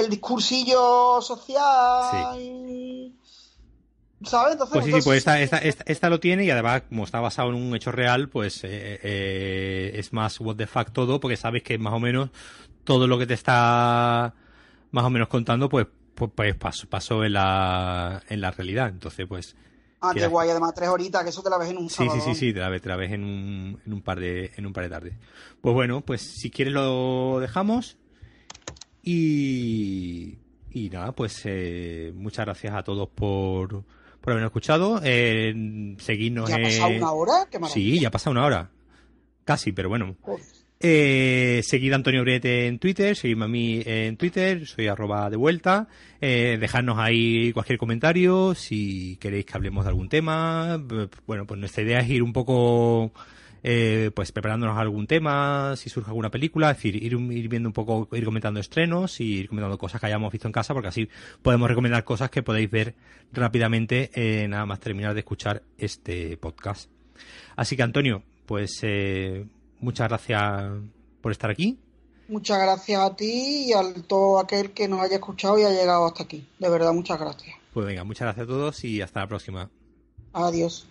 el discursillo social. ¿Sabes? Entonces, pues sí, sí, pues esta, esta, esta, lo tiene y además, como está basado en un hecho real, pues eh, eh, es más what the fuck todo, porque sabes que más o menos todo lo que te está más o menos contando, pues, pues, pues pasó, pasó en, la, en la realidad. Entonces, pues. Ah, qué guay, además tres horitas, que eso te la ves en un Sí, sí, sí, sí, te la ves, te la ves en, un, en, un par de, en un par de tardes. Pues bueno, pues si quieres lo dejamos y, y nada, pues eh, muchas gracias a todos por, por habernos escuchado. Eh, seguirnos ¿Ya ha pasado una hora? sí, ya ha pasado una hora. Casi, pero bueno. Eh, seguid a Antonio Brete en Twitter, seguidme a mí en Twitter, soy arroba de vuelta. Eh, dejadnos ahí cualquier comentario, si queréis que hablemos de algún tema. Bueno, pues nuestra idea es ir un poco eh, pues preparándonos algún tema, si surge alguna película, es decir, ir, ir, viendo un poco, ir comentando estrenos y ir comentando cosas que hayamos visto en casa, porque así podemos recomendar cosas que podéis ver rápidamente eh, nada más terminar de escuchar este podcast. Así que Antonio, pues eh, muchas gracias por estar aquí. Muchas gracias a ti y a todo aquel que nos haya escuchado y ha llegado hasta aquí. De verdad, muchas gracias. Pues venga, muchas gracias a todos y hasta la próxima. Adiós.